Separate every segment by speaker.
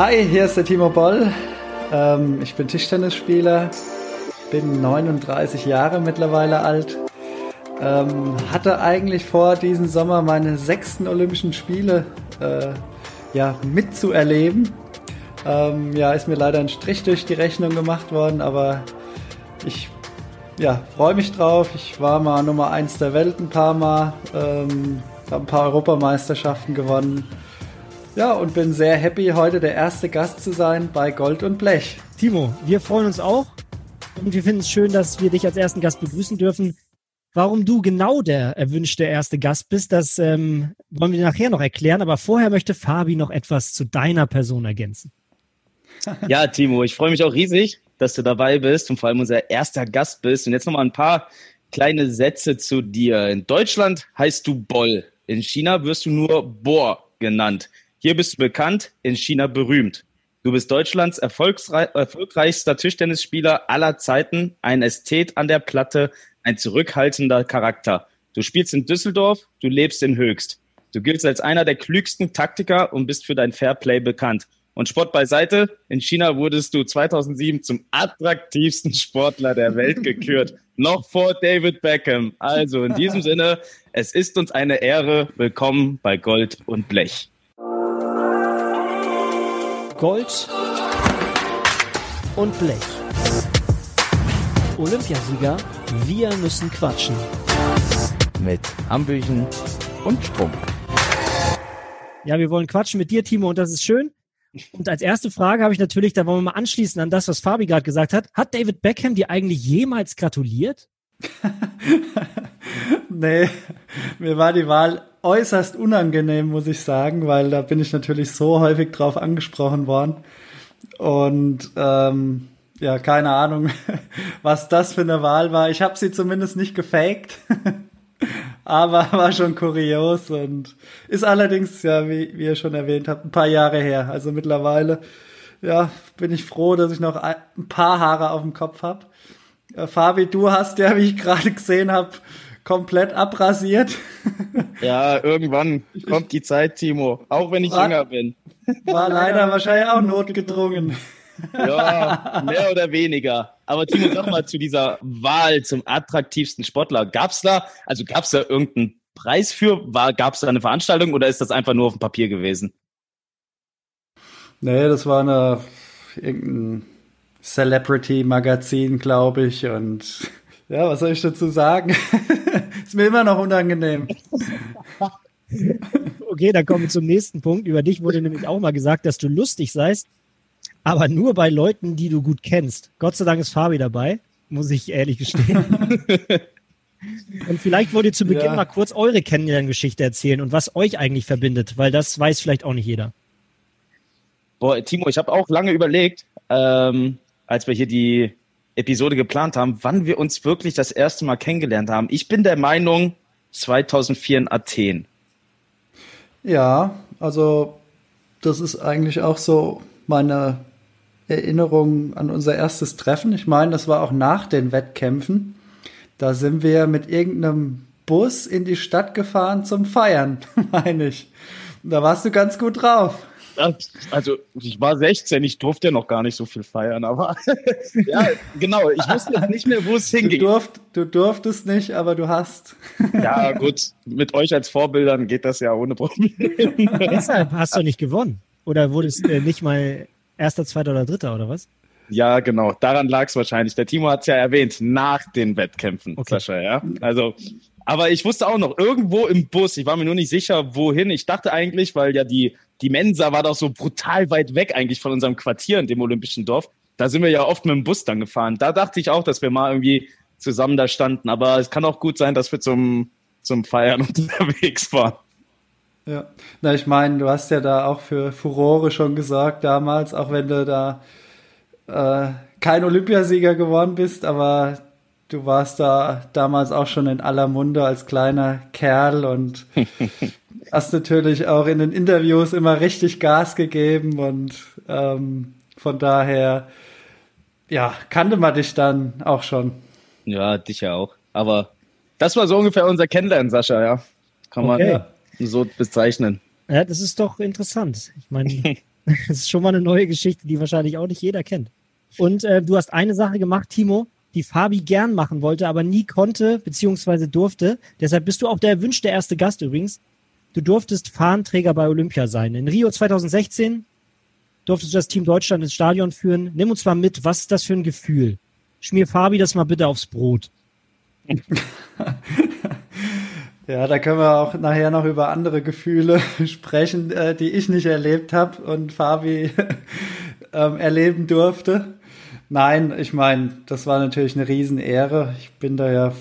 Speaker 1: Hi, hier ist der Timo Boll. Ähm, ich bin Tischtennisspieler, bin 39 Jahre mittlerweile alt. Ähm, hatte eigentlich vor, diesen Sommer meine sechsten Olympischen Spiele äh, ja, mitzuerleben. Ähm, ja, ist mir leider ein Strich durch die Rechnung gemacht worden, aber ich ja, freue mich drauf. Ich war mal Nummer 1 der Welt ein paar Mal, ähm, habe ein paar Europameisterschaften gewonnen. Ja, und bin sehr happy, heute der erste Gast zu sein bei Gold und Blech.
Speaker 2: Timo, wir freuen uns auch und wir finden es schön, dass wir dich als ersten Gast begrüßen dürfen. Warum du genau der erwünschte erste Gast bist, das ähm, wollen wir dir nachher noch erklären, aber vorher möchte Fabi noch etwas zu deiner Person ergänzen.
Speaker 3: Ja, Timo, ich freue mich auch riesig, dass du dabei bist und vor allem unser erster Gast bist. Und jetzt nochmal ein paar kleine Sätze zu dir. In Deutschland heißt du Boll. In China wirst du nur Bohr genannt. Hier bist du bekannt, in China berühmt. Du bist Deutschlands erfolgreichster Tischtennisspieler aller Zeiten, ein Ästhet an der Platte, ein zurückhaltender Charakter. Du spielst in Düsseldorf, du lebst in Höchst. Du giltst als einer der klügsten Taktiker und bist für dein Fairplay bekannt. Und Sport beiseite, in China wurdest du 2007 zum attraktivsten Sportler der Welt gekürt. Noch vor David Beckham. Also in diesem Sinne, es ist uns eine Ehre. Willkommen bei Gold und Blech.
Speaker 2: Gold und Blech. Olympiasieger, wir müssen quatschen.
Speaker 3: Mit Hambüchen und Strom.
Speaker 2: Ja, wir wollen quatschen mit dir, Timo, und das ist schön. Und als erste Frage habe ich natürlich, da wollen wir mal anschließen an das, was Fabi gerade gesagt hat. Hat David Beckham dir eigentlich jemals gratuliert?
Speaker 1: nee, mir war die Wahl äußerst unangenehm, muss ich sagen, weil da bin ich natürlich so häufig drauf angesprochen worden. Und ähm, ja, keine Ahnung, was das für eine Wahl war. Ich habe sie zumindest nicht gefaked, aber war schon kurios und ist allerdings, ja, wie, wie ihr schon erwähnt habt, ein paar Jahre her. Also mittlerweile, ja, bin ich froh, dass ich noch ein paar Haare auf dem Kopf habe. Äh, Fabi, du hast ja, wie ich gerade gesehen habe, komplett abrasiert.
Speaker 3: Ja, irgendwann kommt die Zeit, Timo. Auch wenn ich war, jünger bin.
Speaker 1: War leider wahrscheinlich auch notgedrungen.
Speaker 3: Ja, mehr oder weniger. Aber Timo, sag mal zu dieser Wahl zum attraktivsten Sportler. Gab's da, also gab's da irgendeinen Preis für? War, gab's da eine Veranstaltung oder ist das einfach nur auf dem Papier gewesen?
Speaker 1: Nee, das war eine, irgendein Celebrity-Magazin, glaube ich. Und ja, was soll ich dazu sagen? ist mir immer noch unangenehm.
Speaker 2: okay, dann kommen wir zum nächsten Punkt. Über dich wurde nämlich auch mal gesagt, dass du lustig seist, aber nur bei Leuten, die du gut kennst. Gott sei Dank ist Fabi dabei, muss ich ehrlich gestehen. und vielleicht wollt ihr zu Beginn ja. mal kurz eure Kennenlerngeschichte erzählen und was euch eigentlich verbindet, weil das weiß vielleicht auch nicht jeder.
Speaker 3: Boah, Timo, ich habe auch lange überlegt, ähm, als wir hier die Episode geplant haben, wann wir uns wirklich das erste Mal kennengelernt haben. Ich bin der Meinung 2004 in Athen.
Speaker 1: Ja, also das ist eigentlich auch so meine Erinnerung an unser erstes Treffen. Ich meine, das war auch nach den Wettkämpfen. Da sind wir mit irgendeinem Bus in die Stadt gefahren zum Feiern, meine ich. Da warst du ganz gut drauf
Speaker 3: also ich war 16, ich durfte ja noch gar nicht so viel feiern, aber ja, genau, ich wusste jetzt nicht mehr, wo es hingeht.
Speaker 1: Du, durft, du durftest nicht, aber du hast.
Speaker 3: ja, gut, mit euch als Vorbildern geht das ja ohne Probleme.
Speaker 2: Deshalb hast du nicht gewonnen. Oder wurdest äh, nicht mal erster, zweiter oder dritter, oder was?
Speaker 3: Ja, genau. Daran lag es wahrscheinlich. Der Timo hat es ja erwähnt, nach den Wettkämpfen, okay. Sascha, ja. Also aber ich wusste auch noch, irgendwo im Bus, ich war mir nur nicht sicher, wohin. Ich dachte eigentlich, weil ja die, die Mensa war doch so brutal weit weg eigentlich von unserem Quartier in dem Olympischen Dorf. Da sind wir ja oft mit dem Bus dann gefahren. Da dachte ich auch, dass wir mal irgendwie zusammen da standen. Aber es kann auch gut sein, dass wir zum, zum Feiern unterwegs waren.
Speaker 1: Ja, na, ich meine, du hast ja da auch für Furore schon gesagt damals, auch wenn du da äh, kein Olympiasieger geworden bist, aber du warst da damals auch schon in aller Munde als kleiner Kerl und hast natürlich auch in den Interviews immer richtig Gas gegeben und ähm, von daher, ja, kannte man dich dann auch schon.
Speaker 3: Ja, dich ja auch. Aber das war so ungefähr unser Kennenlernen, Sascha, ja. Kann man okay. so bezeichnen.
Speaker 2: Ja, das ist doch interessant. Ich meine, Das ist schon mal eine neue Geschichte, die wahrscheinlich auch nicht jeder kennt. Und äh, du hast eine Sache gemacht, Timo, die Fabi gern machen wollte, aber nie konnte beziehungsweise durfte. Deshalb bist du auch der erwünschte erste Gast übrigens. Du durftest Fahnenträger bei Olympia sein. In Rio 2016 durftest du das Team Deutschland ins Stadion führen. Nimm uns mal mit, was ist das für ein Gefühl? Schmier Fabi das mal bitte aufs Brot.
Speaker 1: Ja, da können wir auch nachher noch über andere Gefühle sprechen, äh, die ich nicht erlebt habe und Fabi ähm, erleben durfte. Nein, ich meine, das war natürlich eine Riesenehre. Ich bin da ja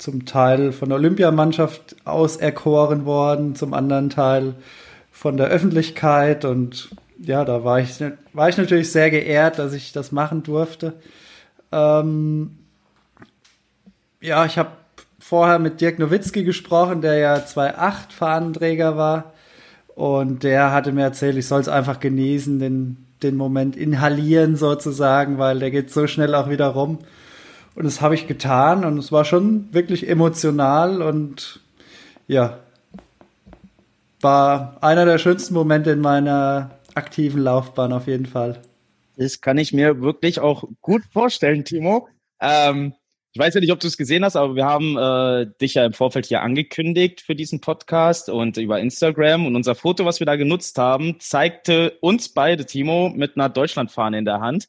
Speaker 1: zum Teil von der Olympiamannschaft auserkoren worden, zum anderen Teil von der Öffentlichkeit und ja, da war ich, war ich natürlich sehr geehrt, dass ich das machen durfte. Ähm, ja, ich habe vorher mit Dirk Nowitzki gesprochen, der ja 2.8 Fahnenträger war. Und der hatte mir erzählt, ich soll es einfach genießen, den, den Moment inhalieren sozusagen, weil der geht so schnell auch wieder rum. Und das habe ich getan und es war schon wirklich emotional und ja, war einer der schönsten Momente in meiner aktiven Laufbahn auf jeden Fall.
Speaker 3: Das kann ich mir wirklich auch gut vorstellen, Timo. Ähm, ich weiß ja nicht, ob du es gesehen hast, aber wir haben äh, dich ja im Vorfeld hier angekündigt für diesen Podcast und über Instagram. Und unser Foto, was wir da genutzt haben, zeigte uns beide, Timo, mit einer Deutschlandfahne in der Hand.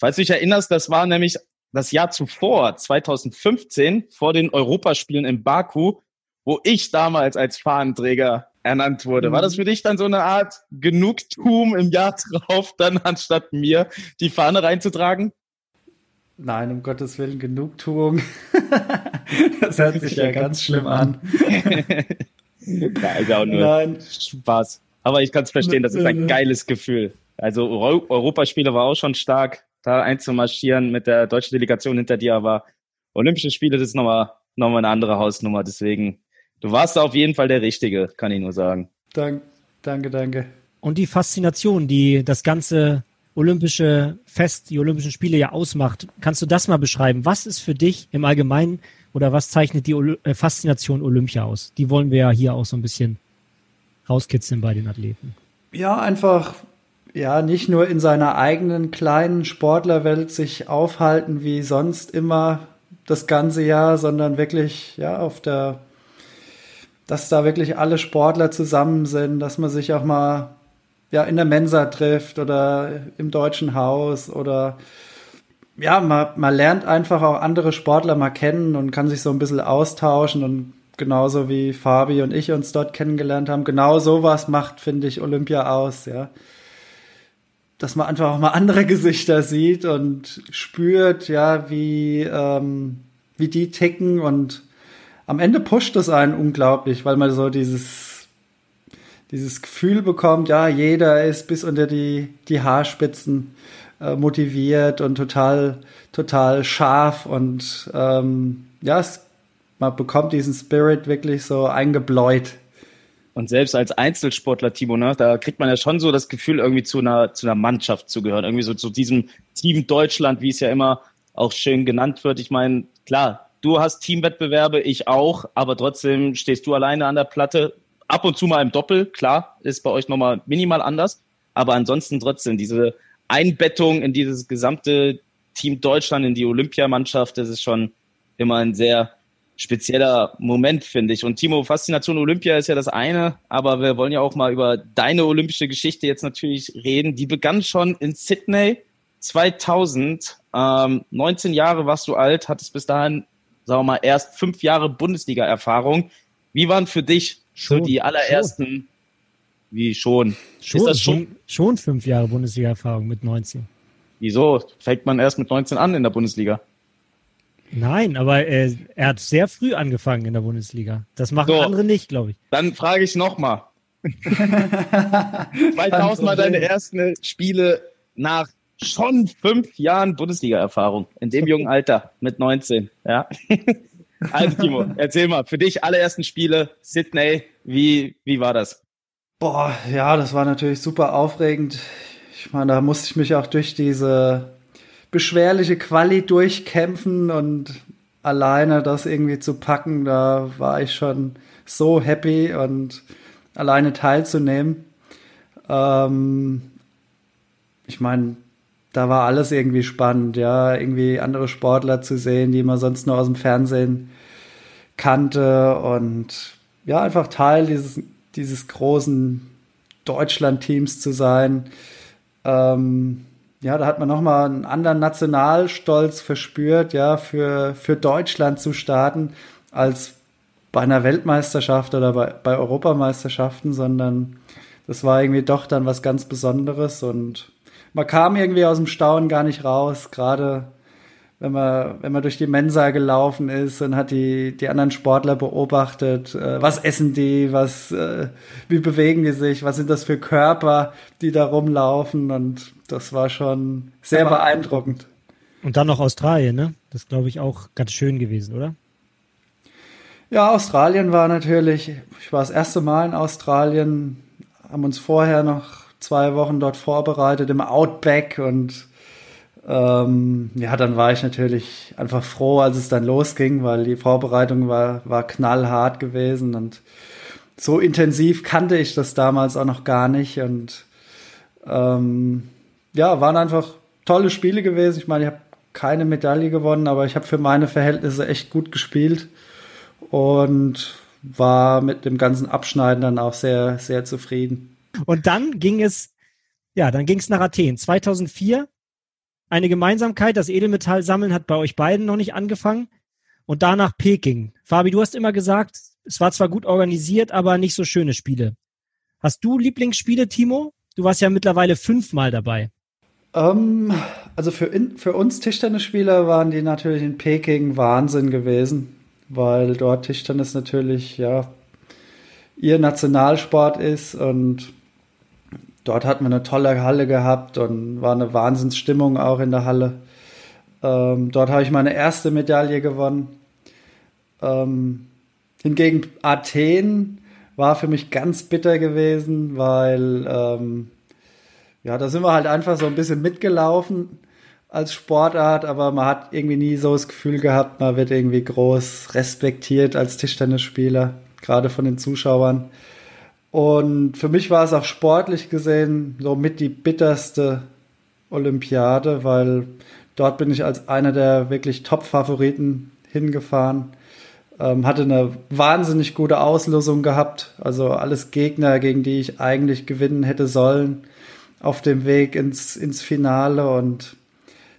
Speaker 3: Falls du dich erinnerst, das war nämlich das Jahr zuvor, 2015, vor den Europaspielen in Baku, wo ich damals als Fahnenträger ernannt wurde. War das mhm. für dich dann so eine Art Genugtuung im Jahr drauf, dann anstatt mir die Fahne reinzutragen?
Speaker 1: Nein, um Gottes Willen, Genugtuung. das hört sich ja ganz schlimm an.
Speaker 3: ja, ist auch nur Nein. Spaß. Aber ich kann es verstehen, das ist ein geiles Gefühl. Also Europaspiele war auch schon stark, da einzumarschieren mit der deutschen Delegation hinter dir, aber Olympische Spiele, das ist nochmal noch mal eine andere Hausnummer. Deswegen, du warst da auf jeden Fall der Richtige, kann ich nur sagen.
Speaker 1: Dank, danke, danke.
Speaker 2: Und die Faszination, die das Ganze olympische Fest, die Olympischen Spiele ja ausmacht. Kannst du das mal beschreiben? Was ist für dich im Allgemeinen oder was zeichnet die äh, Faszination Olympia aus? Die wollen wir ja hier auch so ein bisschen rauskitzeln bei den Athleten.
Speaker 1: Ja, einfach ja, nicht nur in seiner eigenen kleinen Sportlerwelt sich aufhalten wie sonst immer das ganze Jahr, sondern wirklich ja auf der dass da wirklich alle Sportler zusammen sind, dass man sich auch mal ja, in der Mensa trifft oder im Deutschen Haus oder ja, man, man lernt einfach auch andere Sportler mal kennen und kann sich so ein bisschen austauschen und genauso wie Fabi und ich uns dort kennengelernt haben, genau sowas macht, finde ich, Olympia aus, ja. Dass man einfach auch mal andere Gesichter sieht und spürt, ja, wie, ähm, wie die ticken und am Ende pusht es einen unglaublich, weil man so dieses dieses Gefühl bekommt, ja, jeder ist bis unter die, die Haarspitzen äh, motiviert und total, total scharf und ähm, ja, es, man bekommt diesen Spirit wirklich so eingebläut.
Speaker 3: Und selbst als Einzelsportler, Timo, ne, da kriegt man ja schon so das Gefühl, irgendwie zu einer, zu einer Mannschaft zu gehören. Irgendwie so zu diesem Team Deutschland, wie es ja immer auch schön genannt wird. Ich meine, klar, du hast Teamwettbewerbe, ich auch, aber trotzdem stehst du alleine an der Platte, ab und zu mal im Doppel, klar, ist bei euch nochmal minimal anders. Aber ansonsten trotzdem diese Einbettung in dieses gesamte Team Deutschland, in die Olympiamannschaft, das ist schon immer ein sehr spezieller Moment, finde ich. Und Timo, Faszination Olympia ist ja das eine, aber wir wollen ja auch mal über deine olympische Geschichte jetzt natürlich reden. Die begann schon in Sydney 2000. Ähm, 19 Jahre warst du alt, hattest bis dahin, sagen wir mal, erst fünf Jahre Bundesliga-Erfahrung. Wie waren für dich Schon, so die allerersten, schon. wie schon.
Speaker 2: Schon, ist das schon? schon fünf Jahre Bundesliga-Erfahrung mit 19.
Speaker 3: Wieso? Fängt man erst mit 19 an in der Bundesliga?
Speaker 2: Nein, aber er, er hat sehr früh angefangen in der Bundesliga. Das machen so, andere nicht, glaube ich.
Speaker 3: Dann frage ich nochmal. 2000 mal deine ersten Spiele nach schon fünf Jahren Bundesliga-Erfahrung in dem jungen Alter mit 19. Ja. Also Timo, erzähl mal, für dich alle ersten Spiele, Sydney, wie, wie war das?
Speaker 1: Boah, ja, das war natürlich super aufregend. Ich meine, da musste ich mich auch durch diese beschwerliche Quali durchkämpfen und alleine das irgendwie zu packen, da war ich schon so happy und alleine teilzunehmen. Ähm, ich meine, da war alles irgendwie spannend, ja, irgendwie andere Sportler zu sehen, die man sonst nur aus dem Fernsehen kannte und ja, einfach Teil dieses, dieses großen Deutschland-Teams zu sein. Ähm, ja, da hat man nochmal einen anderen Nationalstolz verspürt, ja, für, für Deutschland zu starten, als bei einer Weltmeisterschaft oder bei, bei Europameisterschaften, sondern das war irgendwie doch dann was ganz Besonderes und man kam irgendwie aus dem Staunen gar nicht raus, gerade wenn man, wenn man durch die Mensa gelaufen ist und hat die, die anderen Sportler beobachtet, äh, was essen die, was, äh, wie bewegen die sich, was sind das für Körper, die da rumlaufen und das war schon sehr Aber beeindruckend.
Speaker 2: Und dann noch Australien, ne? Das glaube ich auch ganz schön gewesen, oder?
Speaker 1: Ja, Australien war natürlich, ich war das erste Mal in Australien, haben uns vorher noch zwei Wochen dort vorbereitet im Outback und ähm, ja, dann war ich natürlich einfach froh, als es dann losging, weil die Vorbereitung war, war knallhart gewesen und so intensiv kannte ich das damals auch noch gar nicht und ähm, ja, waren einfach tolle Spiele gewesen. Ich meine, ich habe keine Medaille gewonnen, aber ich habe für meine Verhältnisse echt gut gespielt und war mit dem ganzen Abschneiden dann auch sehr, sehr zufrieden.
Speaker 2: Und dann ging es, ja, dann ging es nach Athen. 2004 eine Gemeinsamkeit, das Edelmetall sammeln hat bei euch beiden noch nicht angefangen. Und danach Peking. Fabi, du hast immer gesagt, es war zwar gut organisiert, aber nicht so schöne Spiele. Hast du Lieblingsspiele, Timo? Du warst ja mittlerweile fünfmal dabei.
Speaker 1: Ähm, also für, in, für uns Tischtennisspieler waren die natürlich in Peking Wahnsinn gewesen weil dort Tischtennis natürlich ja ihr Nationalsport ist und dort hatten wir eine tolle Halle gehabt und war eine Wahnsinnsstimmung auch in der Halle. Ähm, dort habe ich meine erste Medaille gewonnen. Ähm, hingegen Athen war für mich ganz bitter gewesen, weil ähm, ja, da sind wir halt einfach so ein bisschen mitgelaufen als Sportart, aber man hat irgendwie nie so das Gefühl gehabt, man wird irgendwie groß respektiert als Tischtennisspieler, gerade von den Zuschauern. Und für mich war es auch sportlich gesehen so mit die bitterste Olympiade, weil dort bin ich als einer der wirklich Top-Favoriten hingefahren. Ähm, hatte eine wahnsinnig gute Auslosung gehabt, also alles Gegner, gegen die ich eigentlich gewinnen hätte sollen, auf dem Weg ins, ins Finale und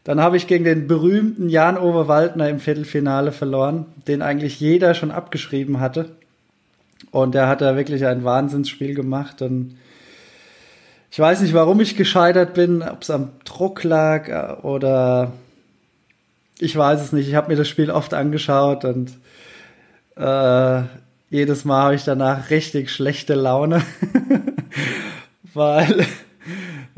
Speaker 1: dann habe ich gegen den berühmten Jan-Ove Waldner im Viertelfinale verloren, den eigentlich jeder schon abgeschrieben hatte. Und der hat da wirklich ein Wahnsinnsspiel gemacht. Und ich weiß nicht, warum ich gescheitert bin, ob es am Druck lag äh, oder ich weiß es nicht. Ich habe mir das Spiel oft angeschaut und äh, jedes Mal habe ich danach richtig schlechte Laune, weil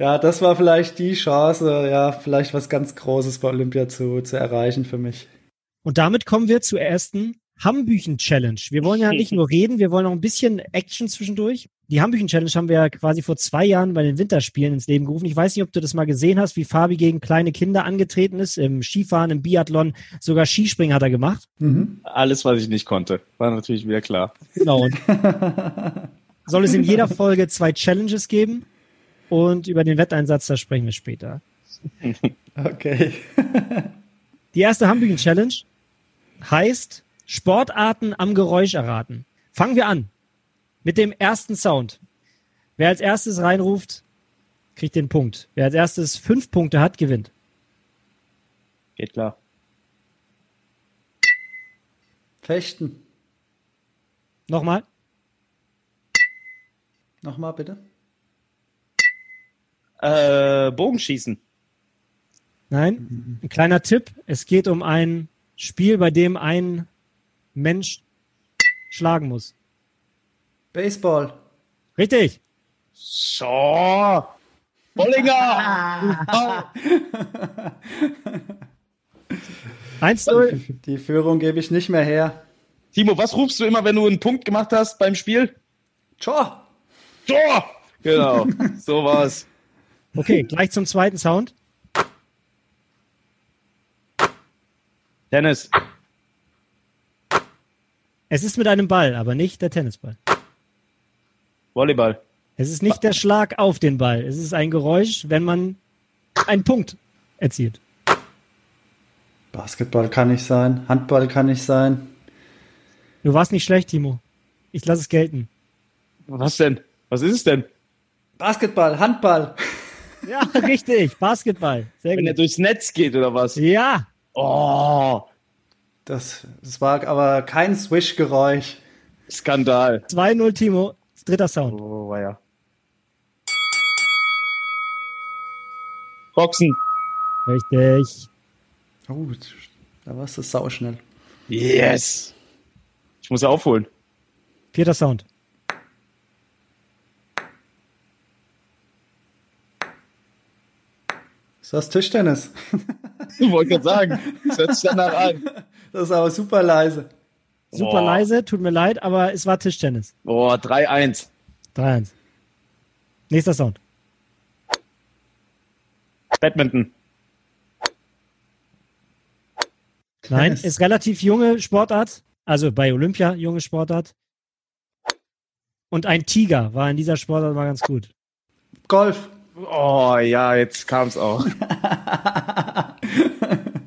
Speaker 1: ja, das war vielleicht die Chance, ja, vielleicht was ganz Großes bei Olympia zu, zu erreichen für mich.
Speaker 2: Und damit kommen wir zur ersten Hambüchen-Challenge. Wir wollen ja nicht nur reden, wir wollen auch ein bisschen Action zwischendurch. Die Hambüchen-Challenge haben wir ja quasi vor zwei Jahren bei den Winterspielen ins Leben gerufen. Ich weiß nicht, ob du das mal gesehen hast, wie Fabi gegen kleine Kinder angetreten ist, im Skifahren, im Biathlon, sogar Skispringen hat er gemacht.
Speaker 3: Mhm. Alles, was ich nicht konnte, war natürlich wieder klar.
Speaker 2: Genau. soll es in jeder Folge zwei Challenges geben? Und über den Wetteinsatz, da sprechen wir später.
Speaker 1: Okay.
Speaker 2: Die erste Hambüchen Challenge heißt Sportarten am Geräusch erraten. Fangen wir an mit dem ersten Sound. Wer als erstes reinruft, kriegt den Punkt. Wer als erstes fünf Punkte hat, gewinnt.
Speaker 3: Geht klar.
Speaker 1: Fechten.
Speaker 2: Nochmal.
Speaker 1: Nochmal bitte.
Speaker 3: Äh, Bogenschießen.
Speaker 2: Nein, ein kleiner Tipp. Es geht um ein Spiel, bei dem ein Mensch schlagen muss.
Speaker 1: Baseball.
Speaker 2: Richtig.
Speaker 3: So. Bollinger!
Speaker 2: Eins null.
Speaker 1: Die Führung gebe ich nicht mehr her.
Speaker 3: Timo, was rufst du immer, wenn du einen Punkt gemacht hast beim Spiel?
Speaker 1: Tor!
Speaker 3: Tor! Genau, so war's.
Speaker 2: Okay, gleich zum zweiten Sound.
Speaker 3: Tennis.
Speaker 2: Es ist mit einem Ball, aber nicht der Tennisball.
Speaker 3: Volleyball.
Speaker 2: Es ist nicht der Schlag auf den Ball. Es ist ein Geräusch, wenn man einen Punkt erzielt.
Speaker 1: Basketball kann nicht sein, Handball kann nicht sein.
Speaker 2: Du warst nicht schlecht, Timo. Ich lasse es gelten.
Speaker 3: Was denn? Was ist es denn?
Speaker 1: Basketball, Handball.
Speaker 2: Ja, richtig. Basketball. Sehr
Speaker 3: Wenn er
Speaker 2: gut.
Speaker 3: durchs Netz geht oder was?
Speaker 2: Ja,
Speaker 3: Oh,
Speaker 1: Das, das war aber kein Swish-Geräusch.
Speaker 3: Skandal.
Speaker 2: 2-0, Timo. Dritter Sound.
Speaker 3: Oh, ja. Boxen.
Speaker 2: Richtig.
Speaker 1: Oh, da warst du sauschnell.
Speaker 3: Yes. Ich muss ja aufholen.
Speaker 2: Vierter Sound.
Speaker 1: Ist das Tischtennis?
Speaker 3: Ich wollte gerade sagen, das hört sich danach an.
Speaker 1: Das ist aber super leise.
Speaker 2: Super
Speaker 3: Boah.
Speaker 2: leise, tut mir leid, aber es war Tischtennis.
Speaker 3: Boah, 3-1.
Speaker 2: 3-1. Nächster Sound.
Speaker 3: Badminton.
Speaker 2: Nein,
Speaker 1: Tennis.
Speaker 2: ist relativ junge Sportart. Also bei Olympia junge Sportart. Und ein Tiger war in dieser Sportart mal ganz gut.
Speaker 1: Golf.
Speaker 3: Oh ja, jetzt kam's auch.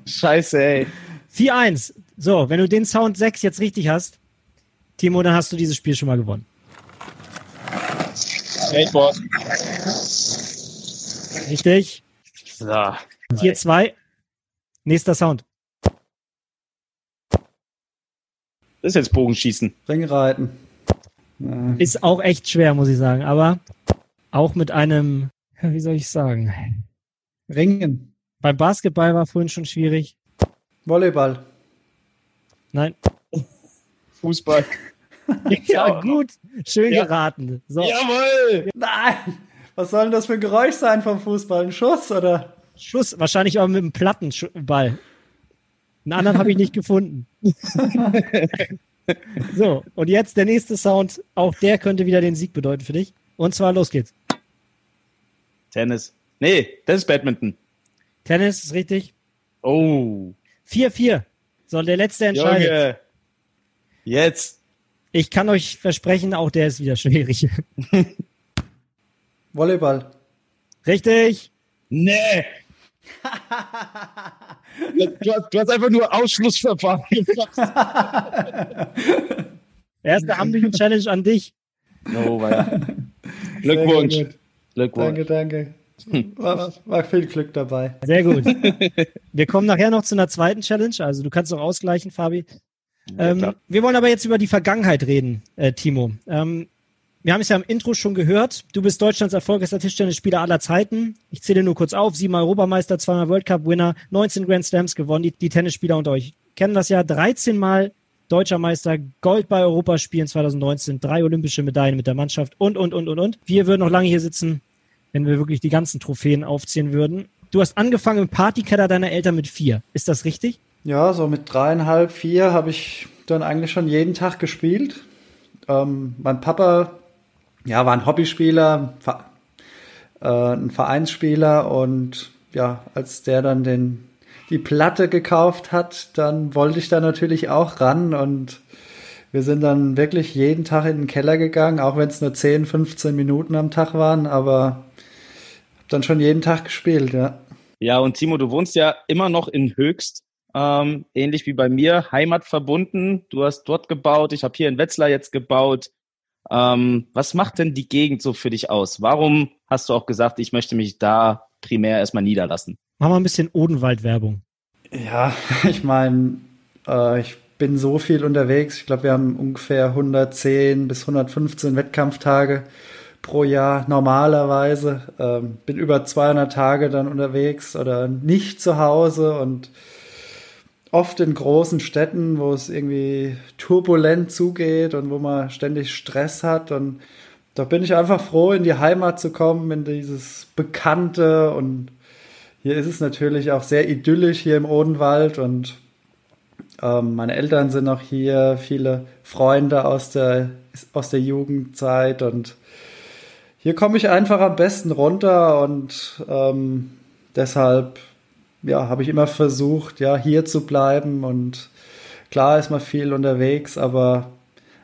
Speaker 3: Scheiße, ey.
Speaker 2: 4-1. So, wenn du den Sound 6 jetzt richtig hast, Timo, dann hast du dieses Spiel schon mal gewonnen.
Speaker 3: Skateboard.
Speaker 2: Richtig.
Speaker 3: So.
Speaker 2: 4-2. Nächster Sound.
Speaker 3: Das ist jetzt Bogenschießen.
Speaker 1: Ringreiten.
Speaker 2: Ist auch echt schwer, muss ich sagen. Aber auch mit einem, wie soll ich sagen?
Speaker 1: Ringen.
Speaker 2: Beim Basketball war vorhin schon schwierig.
Speaker 1: Volleyball.
Speaker 2: Nein.
Speaker 3: Fußball.
Speaker 2: Ja, gut. Schön
Speaker 3: Ja.
Speaker 2: geraten. So.
Speaker 3: Jawohl!
Speaker 1: Nein! Was soll denn das für ein Geräusch sein vom Fußball? Ein Schuss oder?
Speaker 2: Schuss, wahrscheinlich auch mit einem Plattenball. Einen anderen habe ich nicht gefunden. so, und jetzt der nächste Sound. Auch der könnte wieder den Sieg bedeuten für dich. Und zwar, los geht's.
Speaker 3: Tennis. Nee, das ist Badminton.
Speaker 2: Tennis ist richtig.
Speaker 3: Oh.
Speaker 2: 4-4. So, der letzte entscheidet.
Speaker 3: Junge. Jetzt.
Speaker 2: Ich kann euch versprechen, auch der ist wieder schwierig.
Speaker 1: Volleyball.
Speaker 2: richtig.
Speaker 3: Nee. du, hast, du hast einfach nur Ausschlussverfahren gemacht.
Speaker 2: Erste Ambient Challenge an dich.
Speaker 3: Oh, weia. Glückwunsch. Glückwunsch.
Speaker 1: Danke, danke. War, war viel Glück dabei.
Speaker 2: Sehr gut. Wir kommen nachher noch zu einer zweiten Challenge. Also du kannst noch ausgleichen, Fabi. Ähm,
Speaker 3: klar.
Speaker 2: wir wollen aber jetzt über die Vergangenheit reden, äh, Timo. Ähm, wir haben es ja im Intro schon gehört. Du bist Deutschlands erfolgreichster Tischtennisspieler aller Zeiten. Ich zähle nur kurz auf. Siebenmal Europameister, zweimal World Cup Winner, 19 Grand Slams gewonnen. Die, die Tennisspieler unter euch kennen das ja. 13 Mal Deutscher Meister, Gold bei Europaspielen 2019, drei olympische Medaillen mit der Mannschaft und, und, und, und, und. Wir würden noch lange hier sitzen, wenn wir wirklich die ganzen Trophäen aufzählen würden. Du hast angefangen im Partykeller deiner Eltern mit vier. Ist das richtig?
Speaker 1: Ja, so mit dreieinhalb, vier habe ich dann eigentlich schon jeden Tag gespielt. Ähm, mein Papa, ja, war ein Hobbyspieler, äh, ein Vereinsspieler und ja, als der dann den, die Platte gekauft hat, dann wollte ich da natürlich auch ran und wir sind dann wirklich jeden Tag in den Keller gegangen, auch wenn es nur 10, 15 Minuten am Tag waren, aber hab dann schon jeden Tag gespielt, ja.
Speaker 3: Ja, und Timo, du wohnst ja immer noch in Höchst, ähm, ähnlich wie bei mir, heimatverbunden. Du hast dort gebaut, ich habe hier in Wetzlar jetzt gebaut. Ähm, was macht denn die Gegend so für dich aus? Warum hast du auch gesagt, ich möchte mich da primär erstmal niederlassen?
Speaker 2: Machen wir ein bisschen Odenwald-Werbung.
Speaker 1: Ja, ich meine, äh, ich bin so viel unterwegs. Ich glaube, wir haben ungefähr 110 bis 115 Wettkampftage pro Jahr normalerweise. Ähm, bin über 200 Tage dann unterwegs oder nicht zu Hause und oft in großen Städten, wo es irgendwie turbulent zugeht und wo man ständig Stress hat. Und da bin ich einfach froh, in die Heimat zu kommen, in dieses Bekannte. Und hier ist es natürlich auch sehr idyllisch hier im Odenwald. Und ähm, meine Eltern sind noch hier, viele Freunde aus der, aus der Jugendzeit. Und hier komme ich einfach am besten runter. Und ähm, deshalb ja, habe ich immer versucht, ja, hier zu bleiben. Und klar ist man viel unterwegs, aber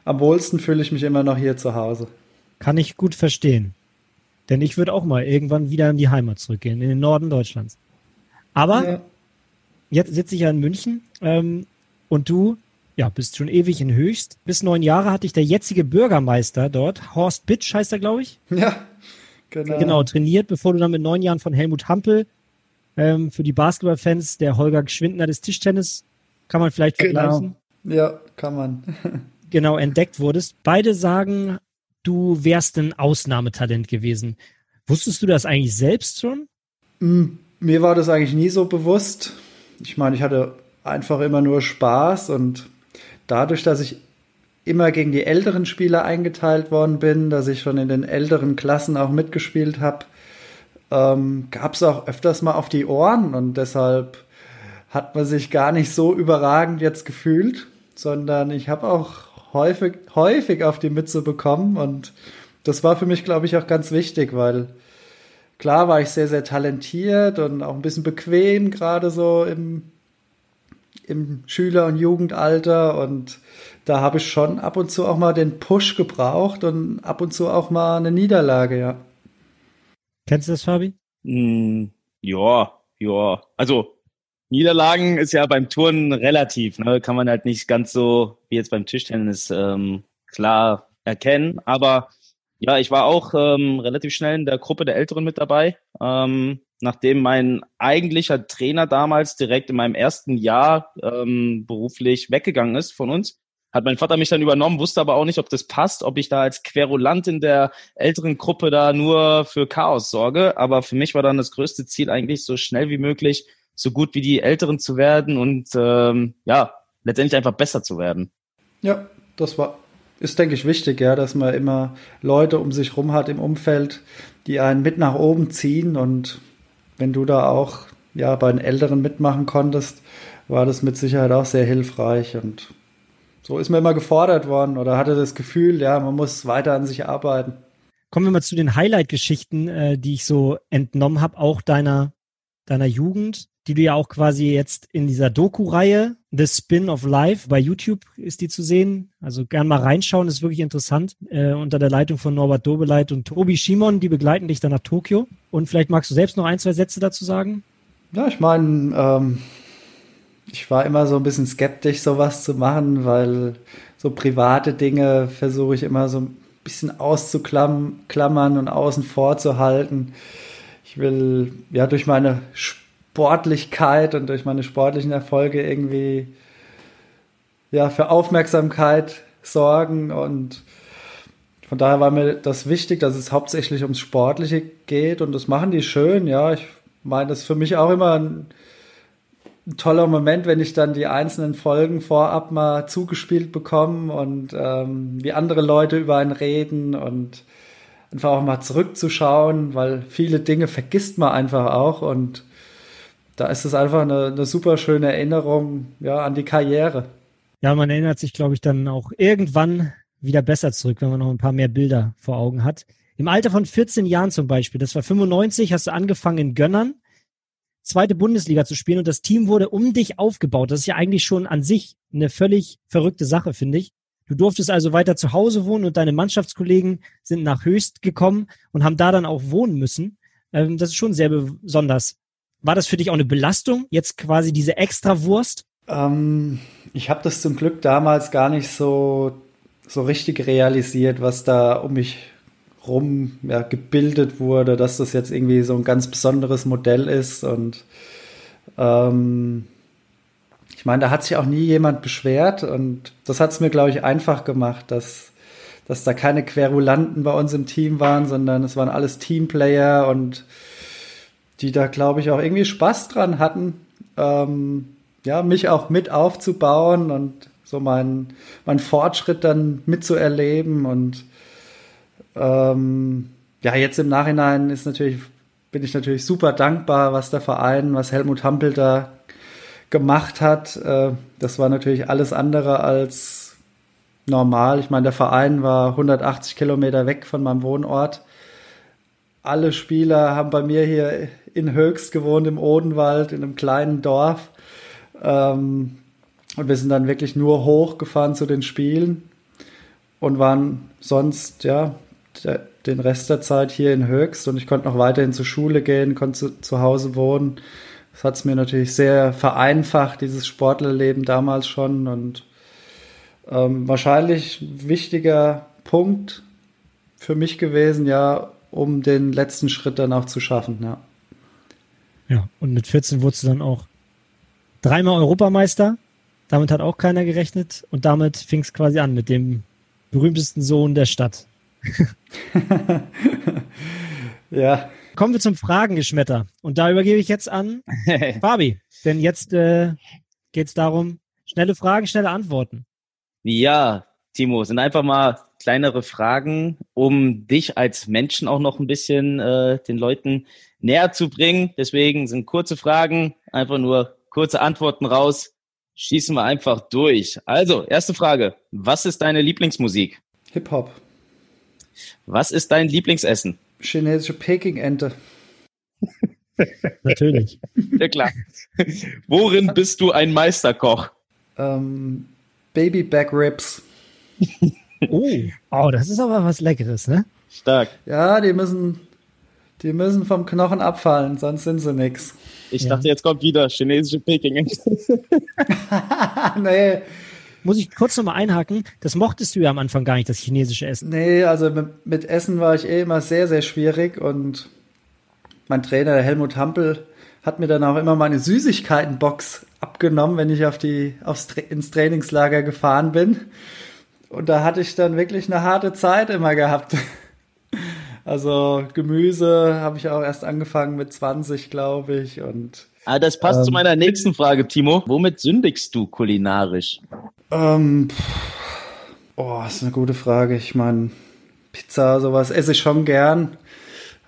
Speaker 1: am wohlsten fühle ich mich immer noch hier zu Hause.
Speaker 2: Kann ich gut verstehen. Denn ich würde auch mal irgendwann wieder in die Heimat zurückgehen, in den Norden Deutschlands. Aber ja. jetzt sitze ich ja in München ähm, und du ja, bist schon ewig in Höchst. Bis neun Jahre hatte ich der jetzige Bürgermeister dort, Horst Bitsch heißt er, glaube ich.
Speaker 1: Ja, genau.
Speaker 2: Genau, trainiert, bevor du dann mit neun Jahren von Helmut Hampel ähm, für die Basketballfans, der Holger Geschwindner des Tischtennis, kann man vielleicht genau. vergleichen.
Speaker 1: Ja, kann man.
Speaker 2: genau, entdeckt wurdest. Beide sagen, du wärst ein Ausnahmetalent gewesen. Wusstest du das eigentlich selbst schon?
Speaker 1: Mm, mir war das eigentlich nie so bewusst. Ich meine, ich hatte einfach immer nur Spaß und dadurch, dass ich immer gegen die älteren Spieler eingeteilt worden bin, dass ich schon in den älteren Klassen auch mitgespielt habe, ähm, gab es auch öfters mal auf die Ohren und deshalb hat man sich gar nicht so überragend jetzt gefühlt, sondern ich habe auch häufig, häufig auf die Mütze bekommen und das war für mich, glaube ich, auch ganz wichtig, weil klar war ich sehr, sehr talentiert und auch ein bisschen bequem, gerade so im im Schüler- und Jugendalter und da habe ich schon ab und zu auch mal den Push gebraucht und ab und zu auch mal eine Niederlage, ja.
Speaker 2: Kennst du das, Fabi?
Speaker 3: Mm, ja, ja. Also Niederlagen ist ja beim Turnen relativ, ne? Kann man halt nicht ganz so wie jetzt beim Tischtennis ähm, klar erkennen. Aber ja, ich war auch ähm, relativ schnell in der Gruppe der Älteren mit dabei. Ähm, nachdem mein eigentlicher Trainer damals direkt in meinem ersten Jahr ähm, beruflich weggegangen ist von uns, hat mein Vater mich dann übernommen, wusste aber auch nicht, ob das passt, ob ich da als Querulant in der älteren Gruppe da nur für Chaos sorge. Aber für mich war dann das größte Ziel eigentlich, so schnell wie möglich, so gut wie die Älteren zu werden und ähm, ja, letztendlich einfach besser zu werden.
Speaker 1: Ja, das war, ist, denke ich, wichtig, ja, dass man immer Leute um sich rum hat im Umfeld, die einen mit nach oben ziehen und wenn du da auch ja, bei den Älteren mitmachen konntest, war das mit Sicherheit auch sehr hilfreich und so ist man immer gefordert worden oder hatte das Gefühl, ja, man muss weiter an sich arbeiten.
Speaker 2: Kommen wir mal zu den Highlight-Geschichten, äh, die ich so entnommen habe, auch deiner, deiner Jugend, die du ja auch quasi jetzt in dieser Doku-Reihe The Spin of Life bei YouTube ist die zu sehen. Also gern mal reinschauen, ist wirklich interessant. Äh, unter der Leitung von Norbert Dobeleit und Tobi Schimon, die begleiten dich dann nach Tokio. Und vielleicht magst du selbst noch ein, zwei Sätze dazu sagen?
Speaker 1: Ja, ich meine, ähm, ich war immer so ein bisschen skeptisch, sowas zu machen, weil so private Dinge versuche ich immer so ein bisschen auszuklammern und außen vor zu halten. Ich will ja durch meine Sportlichkeit und durch meine sportlichen Erfolge irgendwie ja für Aufmerksamkeit sorgen und von daher war mir das wichtig, dass es hauptsächlich ums Sportliche geht und das machen die schön, ja. Ich meine, das ist für mich auch immer ein, ein toller Moment, wenn ich dann die einzelnen Folgen vorab mal zugespielt bekomme und ähm, wie andere Leute über einen reden und einfach auch mal zurückzuschauen, weil viele Dinge vergisst man einfach auch und da ist es einfach eine, eine super schöne Erinnerung ja, an die Karriere.
Speaker 2: Ja, man erinnert sich, glaube ich, dann auch irgendwann wieder besser zurück, wenn man noch ein paar mehr Bilder vor Augen hat. Im Alter von 14 Jahren zum Beispiel, das war 95, hast du angefangen in Gönnern, zweite Bundesliga zu spielen und das Team wurde um dich aufgebaut. Das ist ja eigentlich schon an sich eine völlig verrückte Sache, finde ich. Du durftest also weiter zu Hause wohnen und deine Mannschaftskollegen sind nach Höchst gekommen und haben da dann auch wohnen müssen. Ähm, das ist schon sehr besonders. War das für dich auch eine Belastung, jetzt quasi diese Extrawurst?
Speaker 1: Ähm, ich habe das zum Glück damals gar nicht so, so richtig realisiert, was da um mich rum ja, gebildet wurde, dass das jetzt irgendwie so ein ganz besonderes Modell ist. Und ähm, ich meine, da hat sich auch nie jemand beschwert und das hat es mir, glaube ich, einfach gemacht, dass, dass da keine Querulanten bei uns im Team waren, sondern es waren alles Teamplayer und die da, glaube ich, auch irgendwie Spaß dran hatten, ähm, ja, mich auch mit aufzubauen und so meinen mein Fortschritt dann mitzuerleben. Und ähm, ja, jetzt im Nachhinein ist natürlich, bin ich natürlich super dankbar, was der Verein, was Helmut Hampel da gemacht hat. Äh, das war natürlich alles andere als normal. Ich meine, der Verein war 180 Kilometer weg von meinem Wohnort. Alle Spieler haben bei mir hier in Höchst gewohnt, im Odenwald, in einem kleinen Dorf. Ähm, und wir sind dann wirklich nur hochgefahren zu den Spielen und waren sonst, ja, der, den Rest der Zeit hier in Höchst und ich konnte noch weiterhin zur Schule gehen, konnte zu, zu Hause wohnen. Das hat es mir natürlich sehr vereinfacht, dieses Sportlerleben damals schon und ähm, wahrscheinlich ein wichtiger Punkt für mich gewesen, ja, um den letzten Schritt dann auch zu schaffen, ja.
Speaker 2: Ja, und mit 14 wurdest du dann auch dreimal Europameister. Damit hat auch keiner gerechnet. Und damit fing es quasi an mit dem berühmtesten Sohn der Stadt.
Speaker 1: ja.
Speaker 2: Kommen wir zum Fragengeschmetter. Und da übergebe ich jetzt an Fabi. Denn jetzt äh, geht es darum, schnelle Fragen, schnelle Antworten.
Speaker 3: Ja, Timo, sind einfach mal kleinere Fragen, um dich als Menschen auch noch ein bisschen äh, den Leuten näher zu bringen. Deswegen sind kurze Fragen, einfach nur kurze Antworten raus. Schießen wir einfach durch. Also, erste Frage. Was ist deine Lieblingsmusik?
Speaker 1: Hip-Hop.
Speaker 3: Was ist dein Lieblingsessen?
Speaker 1: Chinesische Peking-Ente.
Speaker 2: Natürlich.
Speaker 3: Ja, klar. Worin bist du ein Meisterkoch?
Speaker 1: Ähm, Baby Back Ribs.
Speaker 2: oh. oh, das ist aber was Leckeres, ne?
Speaker 3: Stark.
Speaker 1: Ja, die müssen, die müssen vom Knochen abfallen, sonst sind sie nix.
Speaker 3: Ich ja. dachte, jetzt kommt wieder chinesische Peking.
Speaker 1: nee.
Speaker 2: Muss ich kurz nochmal einhaken? Das mochtest du ja am Anfang gar nicht, das chinesische Essen.
Speaker 1: Nee, also mit, mit Essen war ich eh immer sehr, sehr schwierig und mein Trainer, der Helmut Hampel, hat mir dann auch immer meine Süßigkeitenbox abgenommen, wenn ich auf die, aufs, ins Trainingslager gefahren bin. Und da hatte ich dann wirklich eine harte Zeit immer gehabt. Also Gemüse habe ich auch erst angefangen mit 20, glaube ich. Und
Speaker 3: ah, das passt ähm, zu meiner nächsten Frage, Timo. Womit sündigst du kulinarisch?
Speaker 1: Ähm, oh, das ist eine gute Frage. Ich meine, Pizza, sowas esse ich schon gern.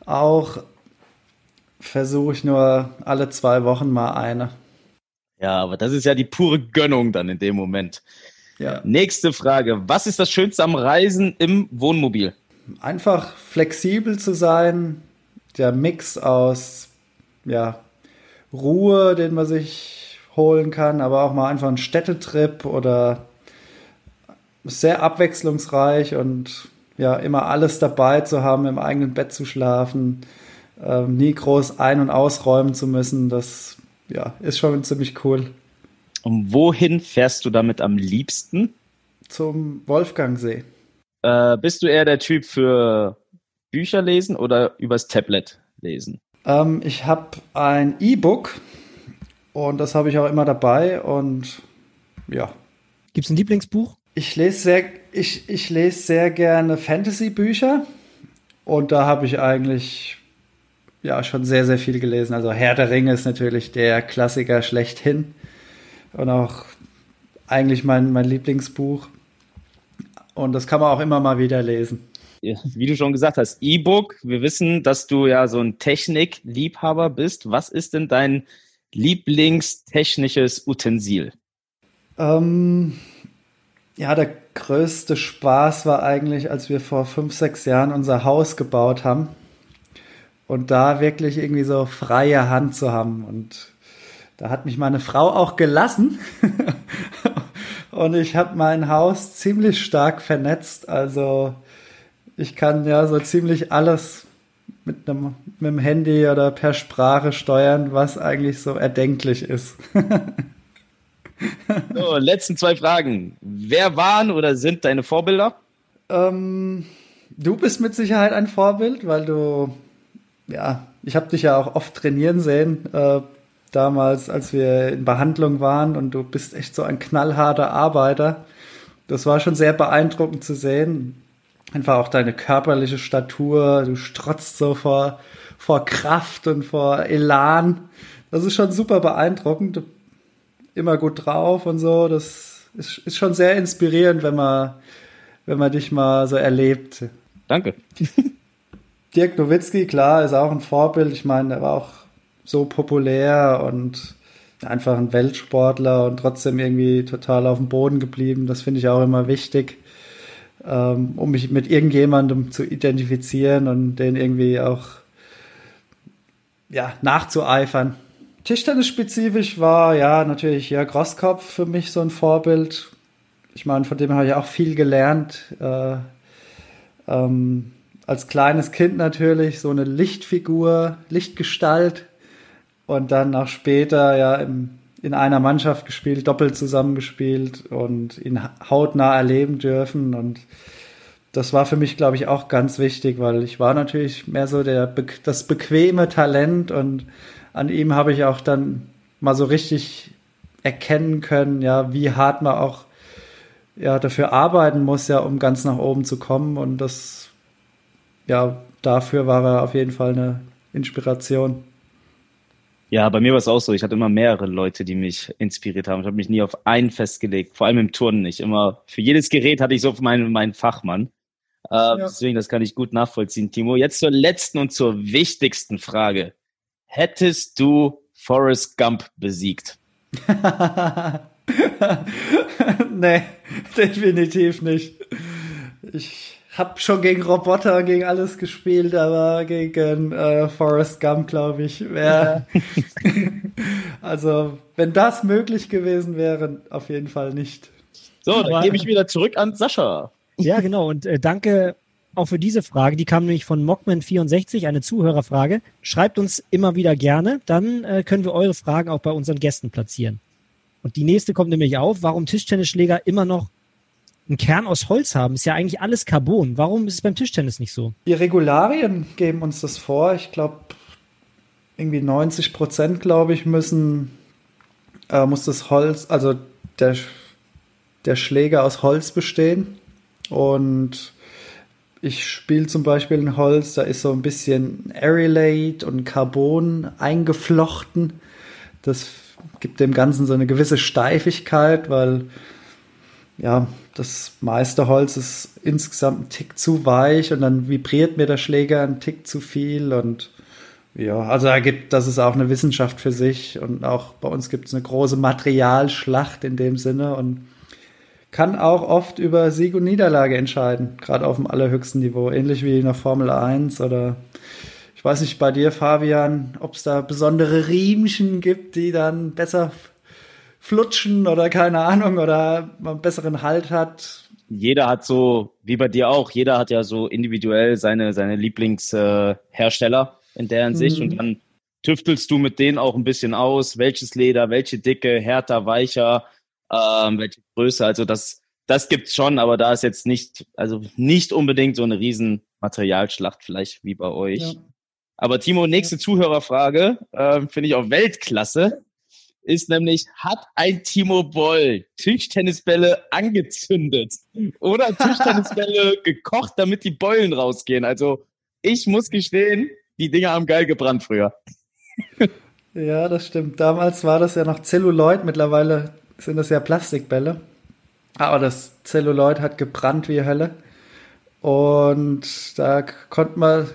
Speaker 1: Auch versuche ich nur alle zwei Wochen mal eine.
Speaker 3: Ja, aber das ist ja die pure Gönnung dann in dem Moment. Ja. Nächste Frage. Was ist das Schönste am Reisen im Wohnmobil?
Speaker 1: Einfach flexibel zu sein, der Mix aus ja, Ruhe, den man sich holen kann, aber auch mal einfach einen Städtetrip oder sehr abwechslungsreich und ja, immer alles dabei zu haben, im eigenen Bett zu schlafen, äh, nie groß ein- und ausräumen zu müssen, das ja, ist schon ziemlich cool.
Speaker 3: Und wohin fährst du damit am liebsten?
Speaker 1: Zum Wolfgangsee.
Speaker 3: Äh, bist du eher der Typ für Bücher lesen oder übers Tablet lesen?
Speaker 1: Ähm, ich habe ein E-Book und das habe ich auch immer dabei und ja.
Speaker 2: Gibt es ein Lieblingsbuch?
Speaker 1: Ich lese sehr, ich, ich lese sehr gerne Fantasy-Bücher und da habe ich eigentlich ja schon sehr, sehr viel gelesen. Also Herr der Ringe ist natürlich der Klassiker schlechthin und auch eigentlich mein, mein Lieblingsbuch. Und das kann man auch immer mal wieder lesen.
Speaker 3: Wie du schon gesagt hast, E-Book. Wir wissen, dass du ja so ein Technikliebhaber bist. Was ist denn dein Lieblingstechnisches Utensil?
Speaker 1: Ähm, ja, der größte Spaß war eigentlich, als wir vor fünf, sechs Jahren unser Haus gebaut haben und da wirklich irgendwie so freie Hand zu haben. Und da hat mich meine Frau auch gelassen. Und ich habe mein Haus ziemlich stark vernetzt. Also ich kann ja so ziemlich alles mit einem, mit dem Handy oder per Sprache steuern, was eigentlich so erdenklich ist.
Speaker 3: so, letzten zwei Fragen. Wer waren oder sind deine Vorbilder?
Speaker 1: Ähm, du bist mit Sicherheit ein Vorbild, weil du, ja, ich habe dich ja auch oft trainieren sehen. Äh, damals, als wir in Behandlung waren und du bist echt so ein knallharter Arbeiter. Das war schon sehr beeindruckend zu sehen. Einfach auch deine körperliche Statur, du strotzt so vor, vor Kraft und vor Elan. Das ist schon super beeindruckend. Immer gut drauf und so. Das ist, ist schon sehr inspirierend, wenn man, wenn man dich mal so erlebt.
Speaker 3: Danke.
Speaker 1: Dirk Nowitzki, klar, ist auch ein Vorbild. Ich meine, er war auch so populär und einfach ein Weltsportler und trotzdem irgendwie total auf dem Boden geblieben. Das finde ich auch immer wichtig, ähm, um mich mit irgendjemandem zu identifizieren und den irgendwie auch ja, nachzueifern. Tischtennis-spezifisch war ja natürlich Jörg Rosskopf für mich so ein Vorbild. Ich meine, von dem habe ich auch viel gelernt. Äh, ähm, als kleines Kind natürlich so eine Lichtfigur, Lichtgestalt und dann auch später ja im, in einer Mannschaft gespielt, doppelt zusammengespielt und ihn hautnah erleben dürfen und das war für mich, glaube ich, auch ganz wichtig, weil ich war natürlich mehr so der das bequeme Talent und an ihm habe ich auch dann mal so richtig erkennen können, ja, wie hart man auch ja dafür arbeiten muss, ja, um ganz nach oben zu kommen und das ja, dafür war er auf jeden Fall eine Inspiration.
Speaker 3: Ja, bei mir war es auch so. Ich hatte immer mehrere Leute, die mich inspiriert haben. Ich habe mich nie auf einen festgelegt, vor allem im Turnen nicht. Immer für jedes Gerät hatte ich so meinen, meinen Fachmann. Äh, ja. Deswegen, das kann ich gut nachvollziehen, Timo. Jetzt zur letzten und zur wichtigsten Frage. Hättest du Forrest Gump besiegt?
Speaker 1: nee, definitiv nicht. Ich hab schon gegen Roboter, gegen alles gespielt, aber gegen äh, Forrest Gump, glaube ich, wäre. also, wenn das möglich gewesen wäre, auf jeden Fall nicht.
Speaker 3: So, dann gebe ich wieder zurück an Sascha.
Speaker 2: Ja, genau. Und äh, danke auch für diese Frage. Die kam nämlich von Mockman64, eine Zuhörerfrage. Schreibt uns immer wieder gerne, dann äh, können wir eure Fragen auch bei unseren Gästen platzieren. Und die nächste kommt nämlich auf, warum Tischtennisschläger immer noch einen Kern aus Holz haben. Ist ja eigentlich alles Carbon. Warum ist es beim Tischtennis nicht so?
Speaker 1: Die Regularien geben uns das vor. Ich glaube, irgendwie 90 Prozent, glaube ich, müssen, äh, muss das Holz, also der, der Schläger aus Holz bestehen. Und ich spiele zum Beispiel ein Holz, da ist so ein bisschen Aerylate und Carbon eingeflochten. Das gibt dem Ganzen so eine gewisse Steifigkeit, weil ja, das meiste Holz ist insgesamt ein Tick zu weich und dann vibriert mir der Schläger ein Tick zu viel und ja, also da gibt, das ist auch eine Wissenschaft für sich und auch bei uns gibt es eine große Materialschlacht in dem Sinne und kann auch oft über Sieg und Niederlage entscheiden, gerade auf dem allerhöchsten Niveau, ähnlich wie in der Formel 1 oder ich weiß nicht bei dir, Fabian, ob es da besondere Riemchen gibt, die dann besser flutschen oder keine Ahnung oder man einen besseren Halt hat.
Speaker 3: Jeder hat so, wie bei dir auch, jeder hat ja so individuell seine, seine Lieblingshersteller äh, in deren Sicht mhm. und dann tüftelst du mit denen auch ein bisschen aus, welches Leder, welche Dicke, härter, weicher, ähm, welche Größe. Also das, das gibt's schon, aber da ist jetzt nicht, also nicht unbedingt so eine riesen Materialschlacht vielleicht wie bei euch. Ja. Aber Timo, nächste Zuhörerfrage, äh, finde ich auch Weltklasse ist nämlich, hat ein Timo Boll Tischtennisbälle angezündet oder Tischtennisbälle gekocht, damit die Beulen rausgehen? Also ich muss gestehen, die Dinger haben geil gebrannt früher.
Speaker 1: Ja, das stimmt. Damals war das ja noch Zelluloid, mittlerweile sind das ja Plastikbälle. Aber das Zelluloid hat gebrannt wie Hölle. Und da konnte man,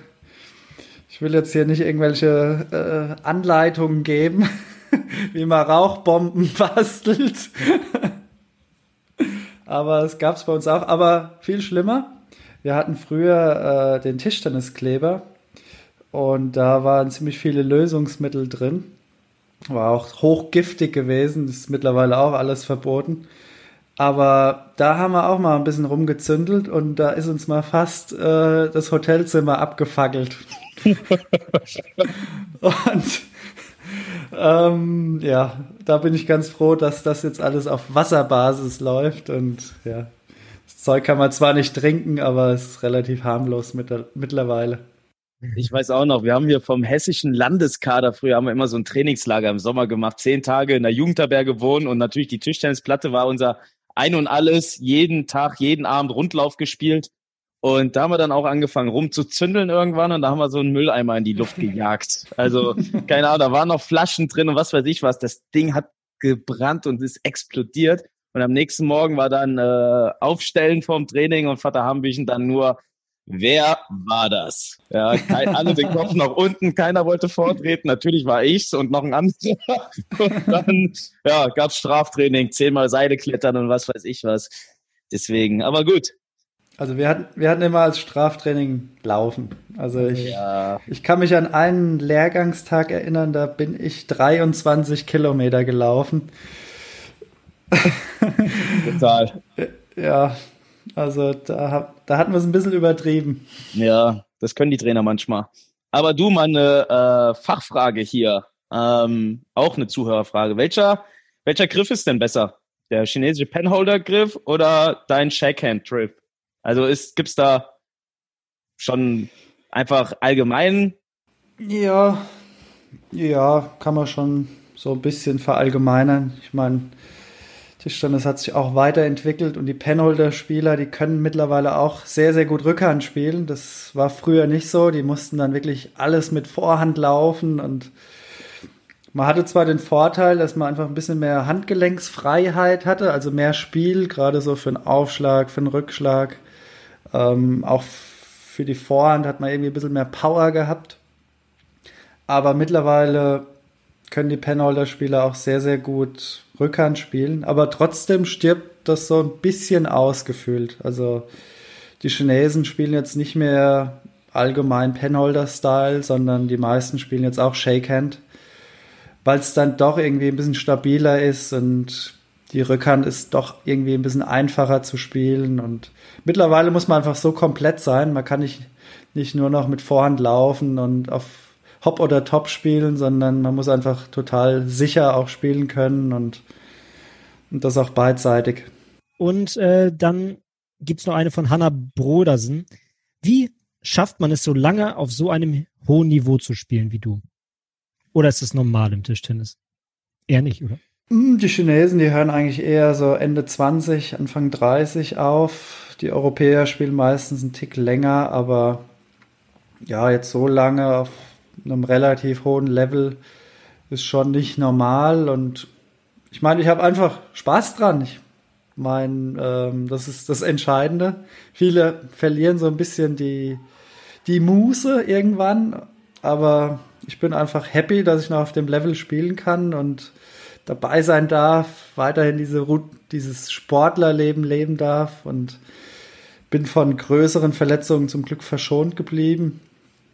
Speaker 1: ich will jetzt hier nicht irgendwelche äh, Anleitungen geben, wie man Rauchbomben bastelt. aber es gab es bei uns auch. Aber viel schlimmer. Wir hatten früher äh, den Tischtenniskleber und da waren ziemlich viele Lösungsmittel drin. War auch hochgiftig gewesen, ist mittlerweile auch alles verboten. Aber da haben wir auch mal ein bisschen rumgezündelt und da ist uns mal fast äh, das Hotelzimmer abgefackelt. und ähm, ja, da bin ich ganz froh, dass das jetzt alles auf Wasserbasis läuft und ja, das Zeug kann man zwar nicht trinken, aber es ist relativ harmlos mit, mittlerweile.
Speaker 3: Ich weiß auch noch, wir haben hier vom hessischen Landeskader, früher haben wir immer so ein Trainingslager im Sommer gemacht, zehn Tage in der Jugendherberge wohnen und natürlich die Tischtennisplatte war unser Ein und Alles, jeden Tag, jeden Abend Rundlauf gespielt. Und da haben wir dann auch angefangen rumzuzündeln irgendwann und da haben wir so einen Mülleimer in die Luft gejagt. Also, keine Ahnung, da waren noch Flaschen drin und was weiß ich was. Das Ding hat gebrannt und ist explodiert. Und am nächsten Morgen war dann äh, Aufstellen vorm Training und Vater Hambüchen dann nur, wer war das? Ja, kein, alle den Kopf nach unten, keiner wollte vortreten. Natürlich war ich's und noch ein anderer. Und dann ja, gab's Straftraining, zehnmal Seile klettern und was weiß ich was. Deswegen, aber gut,
Speaker 1: also wir hatten, wir hatten immer als Straftraining Laufen. Also ich, ja. ich kann mich an einen Lehrgangstag erinnern, da bin ich 23 Kilometer gelaufen.
Speaker 3: Total.
Speaker 1: ja, Also da, da hatten wir es ein bisschen übertrieben.
Speaker 3: Ja, das können die Trainer manchmal. Aber du, meine äh, Fachfrage hier, ähm, auch eine Zuhörerfrage. Welcher, welcher Griff ist denn besser? Der chinesische Penholder-Griff oder dein Shakehand-Griff? Also gibt es da schon einfach allgemein?
Speaker 1: Ja, ja, kann man schon so ein bisschen verallgemeinern. Ich meine, Tischtennis hat sich auch weiterentwickelt und die Penholder-Spieler, die können mittlerweile auch sehr, sehr gut Rückhand spielen. Das war früher nicht so. Die mussten dann wirklich alles mit Vorhand laufen und man hatte zwar den Vorteil, dass man einfach ein bisschen mehr Handgelenksfreiheit hatte, also mehr Spiel, gerade so für einen Aufschlag, für einen Rückschlag. Ähm, auch für die Vorhand hat man irgendwie ein bisschen mehr Power gehabt. Aber mittlerweile können die Penholder-Spieler auch sehr, sehr gut Rückhand spielen. Aber trotzdem stirbt das so ein bisschen ausgefühlt. Also die Chinesen spielen jetzt nicht mehr allgemein Penholder-Style, sondern die meisten spielen jetzt auch Shakehand, weil es dann doch irgendwie ein bisschen stabiler ist und die Rückhand ist doch irgendwie ein bisschen einfacher zu spielen und mittlerweile muss man einfach so komplett sein. Man kann nicht, nicht nur noch mit Vorhand laufen und auf Hop oder Top spielen, sondern man muss einfach total sicher auch spielen können und, und das auch beidseitig.
Speaker 2: Und äh, dann gibt's noch eine von Hanna Brodersen. Wie schafft man es so lange auf so einem hohen Niveau zu spielen wie du? Oder ist es normal im Tischtennis? Eher nicht, oder?
Speaker 1: Hm, die Chinesen, die hören eigentlich eher so Ende 20, Anfang 30 auf. Die Europäer spielen meistens einen Tick länger, aber ja, jetzt so lange auf einem relativ hohen Level ist schon nicht normal. Und ich meine, ich habe einfach Spaß dran. Ich meine, ähm, das ist das Entscheidende. Viele verlieren so ein bisschen die, die Muße irgendwann, aber ich bin einfach happy, dass ich noch auf dem Level spielen kann und dabei sein darf, weiterhin diese, dieses Sportlerleben leben darf und bin von größeren Verletzungen zum Glück verschont geblieben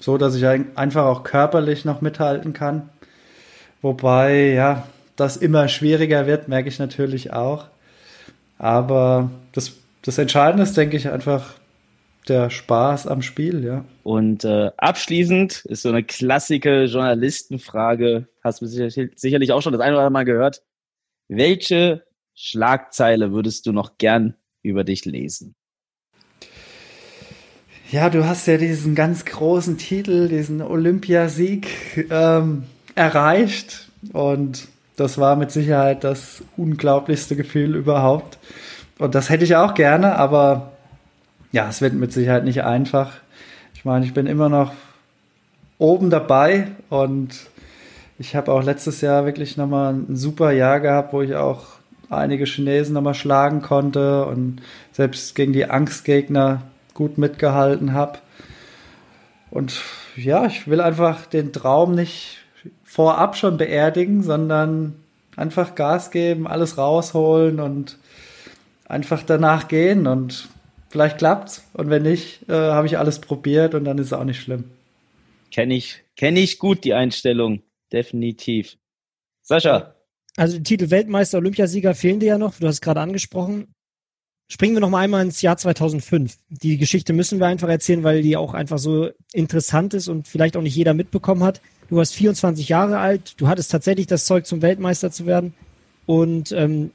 Speaker 1: so dass ich einfach auch körperlich noch mithalten kann. Wobei, ja, das immer schwieriger wird, merke ich natürlich auch. Aber das, das Entscheidende ist, denke ich, einfach der Spaß am Spiel, ja.
Speaker 3: Und äh, abschließend ist so eine klassische Journalistenfrage, hast du sicherlich auch schon das eine oder andere Mal gehört. Welche Schlagzeile würdest du noch gern über dich lesen?
Speaker 1: Ja, du hast ja diesen ganz großen Titel, diesen Olympiasieg ähm, erreicht und das war mit Sicherheit das unglaublichste Gefühl überhaupt. Und das hätte ich auch gerne, aber ja, es wird mit Sicherheit nicht einfach. Ich meine, ich bin immer noch oben dabei und ich habe auch letztes Jahr wirklich nochmal ein super Jahr gehabt, wo ich auch einige Chinesen nochmal schlagen konnte und selbst gegen die Angstgegner gut mitgehalten habe. Und ja, ich will einfach den Traum nicht vorab schon beerdigen, sondern einfach Gas geben, alles rausholen und einfach danach gehen und vielleicht klappt's und wenn nicht, äh, habe ich alles probiert und dann ist es auch nicht schlimm.
Speaker 3: Kenne ich, kenne ich gut die Einstellung, definitiv. Sascha.
Speaker 2: Also die Titel Weltmeister, Olympiasieger fehlen dir ja noch. Du hast es gerade angesprochen. Springen wir noch mal einmal ins Jahr 2005. Die Geschichte müssen wir einfach erzählen, weil die auch einfach so interessant ist und vielleicht auch nicht jeder mitbekommen hat. Du warst 24 Jahre alt, du hattest tatsächlich das Zeug zum Weltmeister zu werden und ähm,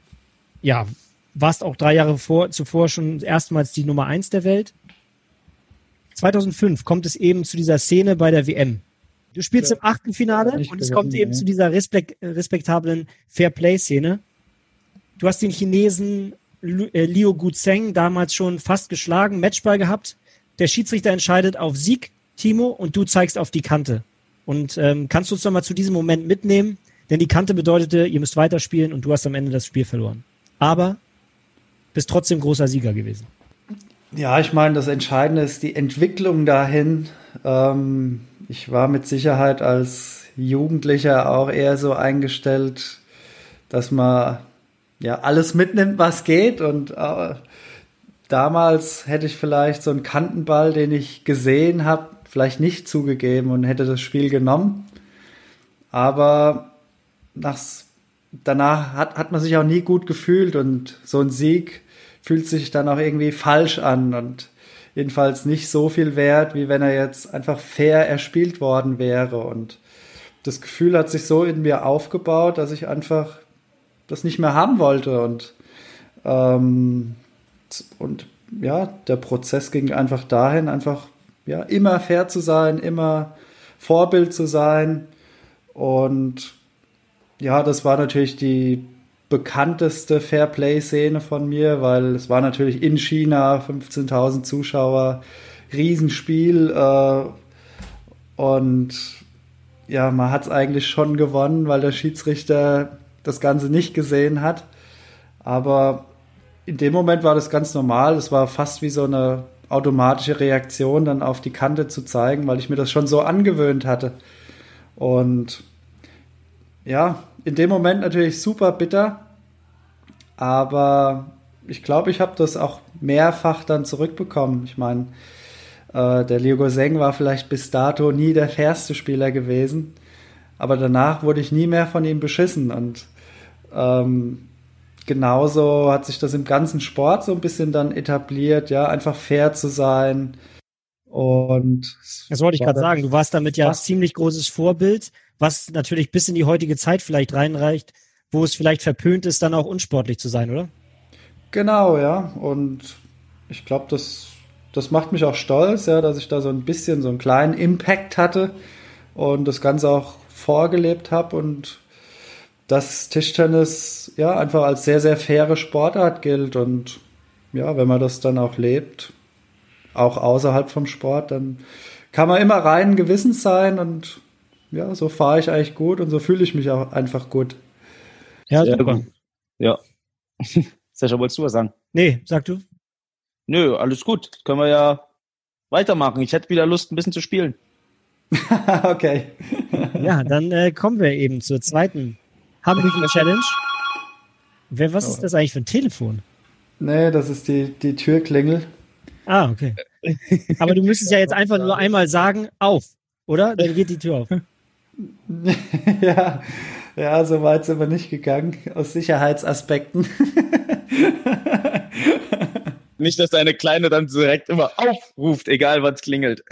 Speaker 2: ja, warst auch drei Jahre vor, zuvor schon erstmals die Nummer eins der Welt. 2005 kommt es eben zu dieser Szene bei der WM. Du spielst ja. im Achtelfinale und es kommt eben ja. zu dieser respekt, respektablen Fair-Play-Szene. Du hast den Chinesen äh, Liu Guzeng damals schon fast geschlagen, Matchball gehabt. Der Schiedsrichter entscheidet auf Sieg, Timo, und du zeigst auf die Kante. Und ähm, kannst du uns nochmal zu diesem Moment mitnehmen? Denn die Kante bedeutete, ihr müsst weiterspielen und du hast am Ende das Spiel verloren. Aber bist trotzdem großer Sieger gewesen.
Speaker 1: Ja, ich meine, das Entscheidende ist die Entwicklung dahin. Ähm, ich war mit Sicherheit als Jugendlicher auch eher so eingestellt, dass man ja alles mitnimmt, was geht. Und äh, damals hätte ich vielleicht so einen Kantenball, den ich gesehen habe, vielleicht nicht zugegeben und hätte das Spiel genommen. Aber nach, danach hat, hat man sich auch nie gut gefühlt und so ein Sieg fühlt sich dann auch irgendwie falsch an und jedenfalls nicht so viel wert, wie wenn er jetzt einfach fair erspielt worden wäre. Und das Gefühl hat sich so in mir aufgebaut, dass ich einfach das nicht mehr haben wollte. Und, ähm, und ja, der Prozess ging einfach dahin, einfach ja, immer fair zu sein, immer Vorbild zu sein. Und ja, das war natürlich die bekannteste Fairplay-Szene von mir, weil es war natürlich in China, 15.000 Zuschauer, Riesenspiel äh, und ja, man hat es eigentlich schon gewonnen, weil der Schiedsrichter das Ganze nicht gesehen hat. Aber in dem Moment war das ganz normal. Es war fast wie so eine automatische Reaktion, dann auf die Kante zu zeigen, weil ich mir das schon so angewöhnt hatte. Und ja, in dem Moment natürlich super bitter, aber ich glaube, ich habe das auch mehrfach dann zurückbekommen. Ich meine, äh, der Leo Goseng war vielleicht bis dato nie der fairste Spieler gewesen, aber danach wurde ich nie mehr von ihm beschissen und ähm, genauso hat sich das im ganzen Sport so ein bisschen dann etabliert, ja, einfach fair zu sein. Und
Speaker 2: das wollte ich gerade sagen, du warst damit ja ziemlich großes Vorbild was natürlich bis in die heutige Zeit vielleicht reinreicht, wo es vielleicht verpönt ist, dann auch unsportlich zu sein, oder?
Speaker 1: Genau, ja. Und ich glaube, das, das macht mich auch stolz, ja, dass ich da so ein bisschen so einen kleinen Impact hatte und das Ganze auch vorgelebt habe und dass Tischtennis ja einfach als sehr, sehr faire Sportart gilt und ja, wenn man das dann auch lebt, auch außerhalb vom Sport, dann kann man immer rein Gewissens sein und ja, so fahre ich eigentlich gut und so fühle ich mich auch einfach gut.
Speaker 3: Ja, Sehr super. Gut. Ja. Sascha, wolltest du was sagen?
Speaker 2: Nee, sag du.
Speaker 3: Nö, alles gut. Können wir ja weitermachen. Ich hätte wieder Lust, ein bisschen zu spielen.
Speaker 1: okay.
Speaker 2: ja, dann äh, kommen wir eben zur zweiten Hamburger Challenge. Wer, was ist das eigentlich für ein Telefon?
Speaker 1: Nee, das ist die, die Türklingel.
Speaker 2: Ah, okay. Aber du müsstest ja jetzt einfach nur einmal sagen, auf, oder? Dann geht die Tür auf.
Speaker 1: ja, ja, so weit sind wir nicht gegangen, aus Sicherheitsaspekten.
Speaker 3: nicht, dass deine Kleine dann direkt immer aufruft, egal was klingelt.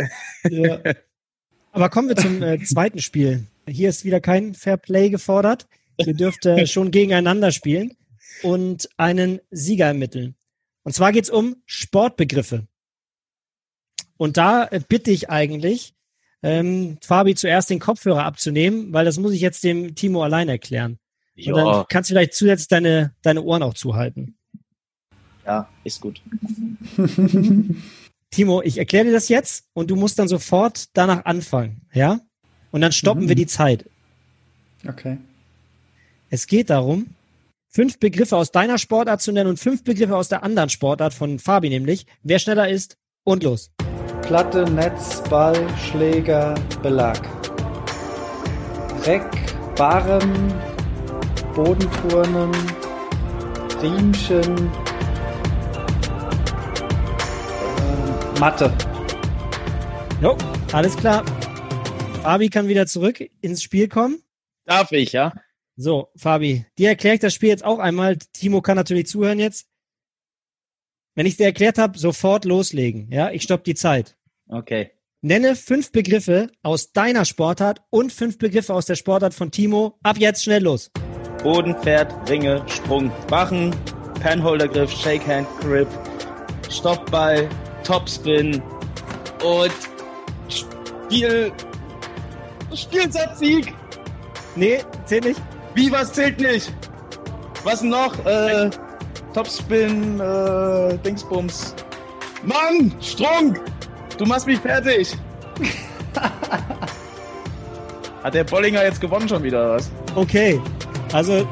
Speaker 3: Ja.
Speaker 2: Aber kommen wir zum äh, zweiten Spiel. Hier ist wieder kein Fair Play gefordert. Ihr dürft äh, schon gegeneinander spielen und einen Sieger ermitteln. Und zwar geht es um Sportbegriffe. Und da äh, bitte ich eigentlich, ähm, Fabi zuerst den Kopfhörer abzunehmen, weil das muss ich jetzt dem Timo allein erklären. Ja. Und dann kannst du vielleicht zusätzlich deine, deine Ohren auch zuhalten.
Speaker 3: Ja, ist gut.
Speaker 2: Timo, ich erkläre dir das jetzt und du musst dann sofort danach anfangen, ja? Und dann stoppen mhm. wir die Zeit.
Speaker 1: Okay.
Speaker 2: Es geht darum, fünf Begriffe aus deiner Sportart zu nennen und fünf Begriffe aus der anderen Sportart von Fabi nämlich. Wer schneller ist und los.
Speaker 1: Platte, Netz, Ball, Schläger, Belag. Reck, Barren, Bodenturnen, Riemchen, äh, Matte.
Speaker 2: Jo, alles klar. Fabi kann wieder zurück ins Spiel kommen.
Speaker 3: Darf ich, ja?
Speaker 2: So, Fabi, dir erkläre ich das Spiel jetzt auch einmal. Timo kann natürlich zuhören jetzt. Wenn ich dir erklärt habe, sofort loslegen. Ja, ich stopp die Zeit.
Speaker 3: Okay.
Speaker 2: Nenne fünf Begriffe aus deiner Sportart und fünf Begriffe aus der Sportart von Timo. Ab jetzt schnell los.
Speaker 3: Bodenpferd, Ringe, Sprung, Bachen, Penholdergriff, Shakehand, Grip, Stoppball, Topspin und Spiel. Spielsatzsieg.
Speaker 2: Nee, zählt nicht.
Speaker 3: Wie, was zählt nicht? Was noch? Äh, Topspin, äh, Dingsbums. Mann, Strunk! Du machst mich fertig. hat der Bollinger jetzt gewonnen schon wieder, was?
Speaker 2: Okay. Also,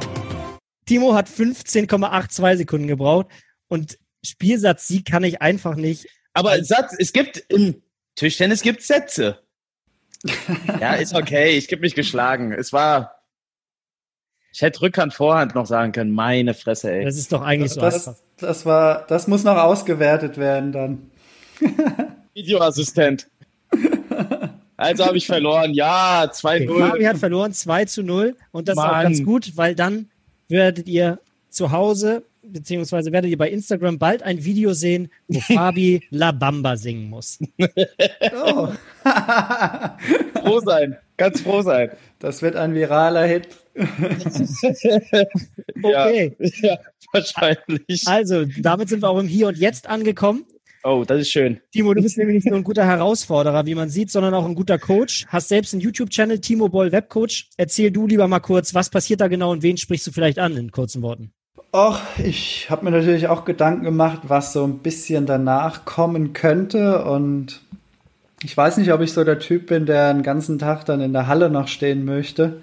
Speaker 2: Timo hat 15,82 Sekunden gebraucht und Spielsatz Sieg kann ich einfach nicht.
Speaker 3: Aber Satz, es gibt im Tischtennis gibt Sätze. ja, ist okay. Ich gebe mich geschlagen. Es war. Ich hätte Rückhand, Vorhand noch sagen können. Meine Fresse, ey.
Speaker 2: Das ist doch eigentlich so
Speaker 1: das, einfach. Das war, das muss noch ausgewertet werden dann.
Speaker 3: Videoassistent. Also habe ich verloren. Ja, 2-0. Okay,
Speaker 2: Fabi hat verloren, 2 zu 0. Und das Mann. ist auch ganz gut, weil dann werdet ihr zu Hause beziehungsweise werdet ihr bei Instagram bald ein Video sehen, wo Fabi La Bamba singen muss.
Speaker 3: Oh. froh sein, ganz froh sein.
Speaker 1: Das wird ein viraler Hit.
Speaker 2: okay.
Speaker 3: Ja, ja, wahrscheinlich.
Speaker 2: Also, damit sind wir auch im Hier und Jetzt angekommen.
Speaker 3: Oh, das ist schön.
Speaker 2: Timo, du bist nämlich nicht nur ein guter Herausforderer, wie man sieht, sondern auch ein guter Coach. Hast selbst einen YouTube-Channel, Timo Boll Webcoach. Erzähl du lieber mal kurz, was passiert da genau und wen sprichst du vielleicht an in kurzen Worten?
Speaker 1: Och, ich habe mir natürlich auch Gedanken gemacht, was so ein bisschen danach kommen könnte. Und ich weiß nicht, ob ich so der Typ bin, der den ganzen Tag dann in der Halle noch stehen möchte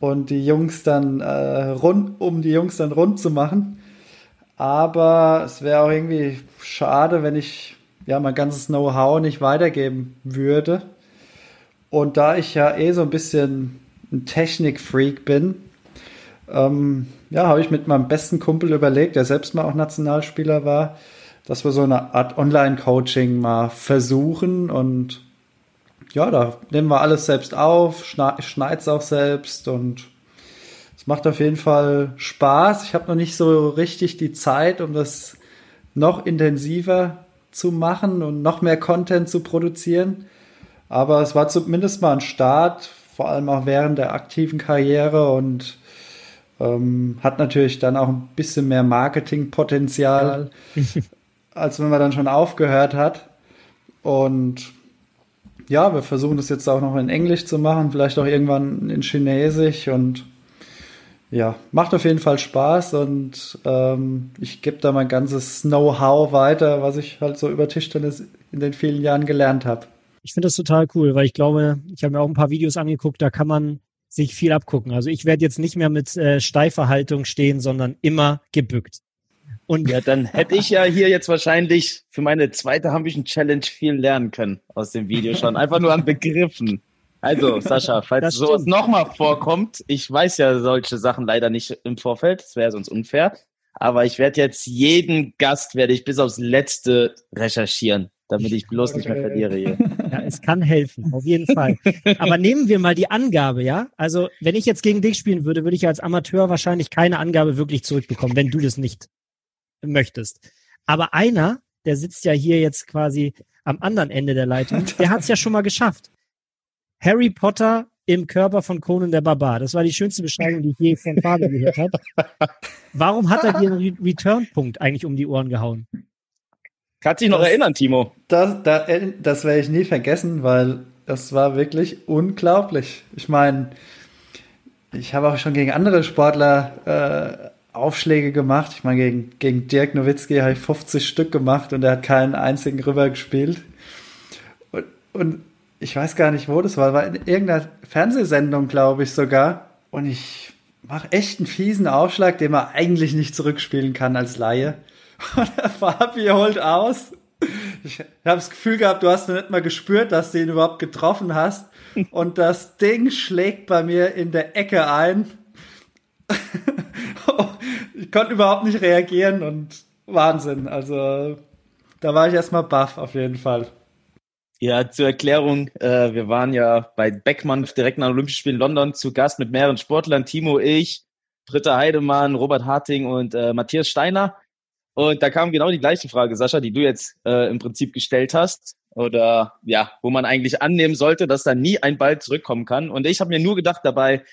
Speaker 1: und die Jungs dann äh, rund, um die Jungs dann rund zu machen. Aber es wäre auch irgendwie schade, wenn ich ja mein ganzes Know-how nicht weitergeben würde. Und da ich ja eh so ein bisschen ein Technik-Freak bin, ähm, ja, habe ich mit meinem besten Kumpel überlegt, der selbst mal auch Nationalspieler war, dass wir so eine Art Online-Coaching mal versuchen und ja, da nehmen wir alles selbst auf, schneide es auch selbst und es macht auf jeden Fall Spaß. Ich habe noch nicht so richtig die Zeit, um das noch intensiver zu machen und noch mehr Content zu produzieren. Aber es war zumindest mal ein Start, vor allem auch während der aktiven Karriere und ähm, hat natürlich dann auch ein bisschen mehr Marketingpotenzial, als wenn man dann schon aufgehört hat. Und ja, wir versuchen das jetzt auch noch in Englisch zu machen, vielleicht auch irgendwann in Chinesisch und ja, macht auf jeden Fall Spaß und ähm, ich gebe da mein ganzes Know-how weiter, was ich halt so über Tischtennis in den vielen Jahren gelernt habe.
Speaker 2: Ich finde das total cool, weil ich glaube, ich habe mir auch ein paar Videos angeguckt, da kann man sich viel abgucken. Also ich werde jetzt nicht mehr mit äh, steifer Haltung stehen, sondern immer gebückt.
Speaker 3: Und ja, dann hätte ich ja hier jetzt wahrscheinlich für meine zweite Hambischen Challenge viel lernen können aus dem Video schon. Einfach nur an Begriffen. Also, Sascha, falls sowas nochmal vorkommt, ich weiß ja solche Sachen leider nicht im Vorfeld, das wäre sonst unfair. Aber ich werde jetzt jeden Gast, werde ich bis aufs Letzte recherchieren, damit ich bloß nicht mehr verliere hier.
Speaker 2: Ja, es kann helfen, auf jeden Fall. Aber nehmen wir mal die Angabe, ja? Also, wenn ich jetzt gegen dich spielen würde, würde ich als Amateur wahrscheinlich keine Angabe wirklich zurückbekommen, wenn du das nicht möchtest. Aber einer, der sitzt ja hier jetzt quasi am anderen Ende der Leitung, der hat es ja schon mal geschafft. Harry Potter im Körper von Conan der Barbar. Das war die schönste Beschreibung, die ich je von Fabian gehört habe. Warum hat er dir einen Return-Punkt eigentlich um die Ohren gehauen?
Speaker 3: Kannst dich noch das, erinnern, Timo?
Speaker 1: Das, das, das werde ich nie vergessen, weil das war wirklich unglaublich. Ich meine, ich habe auch schon gegen andere Sportler äh, Aufschläge gemacht. Ich meine, gegen, gegen Dirk Nowitzki habe ich 50 Stück gemacht und er hat keinen einzigen rüber gespielt. Und, und ich weiß gar nicht, wo das war, war in irgendeiner Fernsehsendung, glaube ich sogar. Und ich mache echt einen fiesen Aufschlag, den man eigentlich nicht zurückspielen kann als Laie. Und der Fabi holt aus. Ich habe das Gefühl gehabt, du hast noch nicht mal gespürt, dass du ihn überhaupt getroffen hast. Und das Ding schlägt bei mir in der Ecke ein. ich konnte überhaupt nicht reagieren und Wahnsinn. Also da war ich erstmal baff auf jeden Fall.
Speaker 3: Ja, zur Erklärung, äh, wir waren ja bei Beckmann direkt nach Olympischen Spielen London zu Gast mit mehreren Sportlern, Timo, ich, Britta Heidemann, Robert Harting und äh, Matthias Steiner. Und da kam genau die gleiche Frage, Sascha, die du jetzt äh, im Prinzip gestellt hast. Oder ja, wo man eigentlich annehmen sollte, dass da nie ein Ball zurückkommen kann. Und ich habe mir nur gedacht dabei,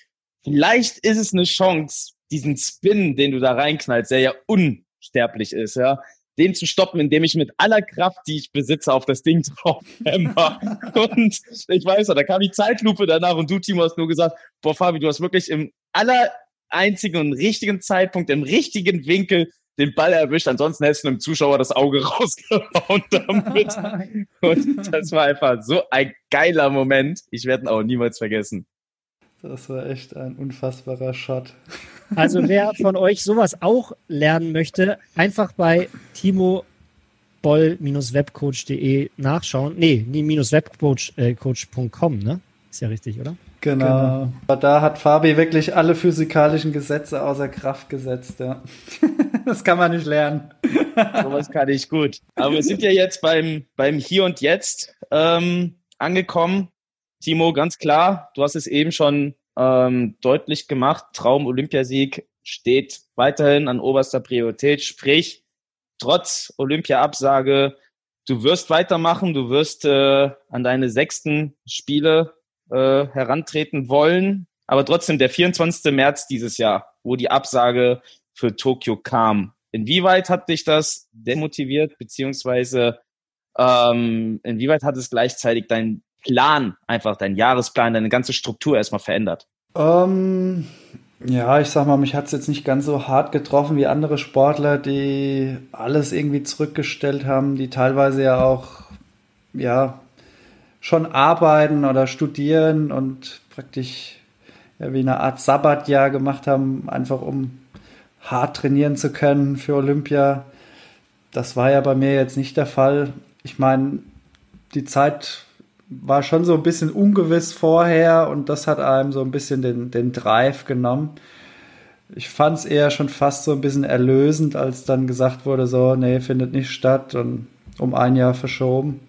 Speaker 3: vielleicht ist es eine Chance, diesen Spin, den du da reinknallst, der ja unsterblich ist, ja, den zu stoppen, indem ich mit aller Kraft, die ich besitze, auf das Ding drauf Und ich weiß, da kam die Zeitlupe danach und du, Timo, hast nur gesagt, boah, Fabi, du hast wirklich im aller einzigen und richtigen Zeitpunkt, im richtigen Winkel den Ball erwischt. Ansonsten hättest du einem Zuschauer das Auge rausgehauen damit. und das war einfach so ein geiler Moment. Ich werde ihn auch niemals vergessen.
Speaker 1: Das war echt ein unfassbarer Shot.
Speaker 2: Also wer von euch sowas auch lernen möchte, einfach bei Timo boll-webcoach.de nachschauen. Nee, webcoach.com, ne? Ist ja richtig, oder?
Speaker 1: Genau. genau. Aber da hat Fabi wirklich alle physikalischen Gesetze außer Kraft gesetzt, ja. das kann man nicht lernen.
Speaker 3: Sowas kann ich gut. Aber wir sind ja jetzt beim, beim Hier und Jetzt ähm, angekommen. Timo, ganz klar, du hast es eben schon ähm, deutlich gemacht. Traum Olympiasieg steht weiterhin an oberster Priorität, sprich, trotz Olympia-Absage, du wirst weitermachen, du wirst äh, an deine sechsten Spiele äh, herantreten wollen, aber trotzdem der 24. März dieses Jahr, wo die Absage für Tokio kam. Inwieweit hat dich das demotiviert, beziehungsweise ähm, inwieweit hat es gleichzeitig deinen Plan, einfach deinen Jahresplan, deine ganze Struktur erstmal verändert?
Speaker 1: Ähm, ja, ich sag mal, mich hat es jetzt nicht ganz so hart getroffen wie andere Sportler, die alles irgendwie zurückgestellt haben, die teilweise ja auch, ja, schon arbeiten oder studieren und praktisch ja, wie eine Art Sabbatjahr gemacht haben, einfach um hart trainieren zu können für Olympia. Das war ja bei mir jetzt nicht der Fall. Ich meine, die Zeit war schon so ein bisschen ungewiss vorher und das hat einem so ein bisschen den, den Drive genommen. Ich fand es eher schon fast so ein bisschen erlösend, als dann gesagt wurde, so, nee, findet nicht statt und um ein Jahr verschoben.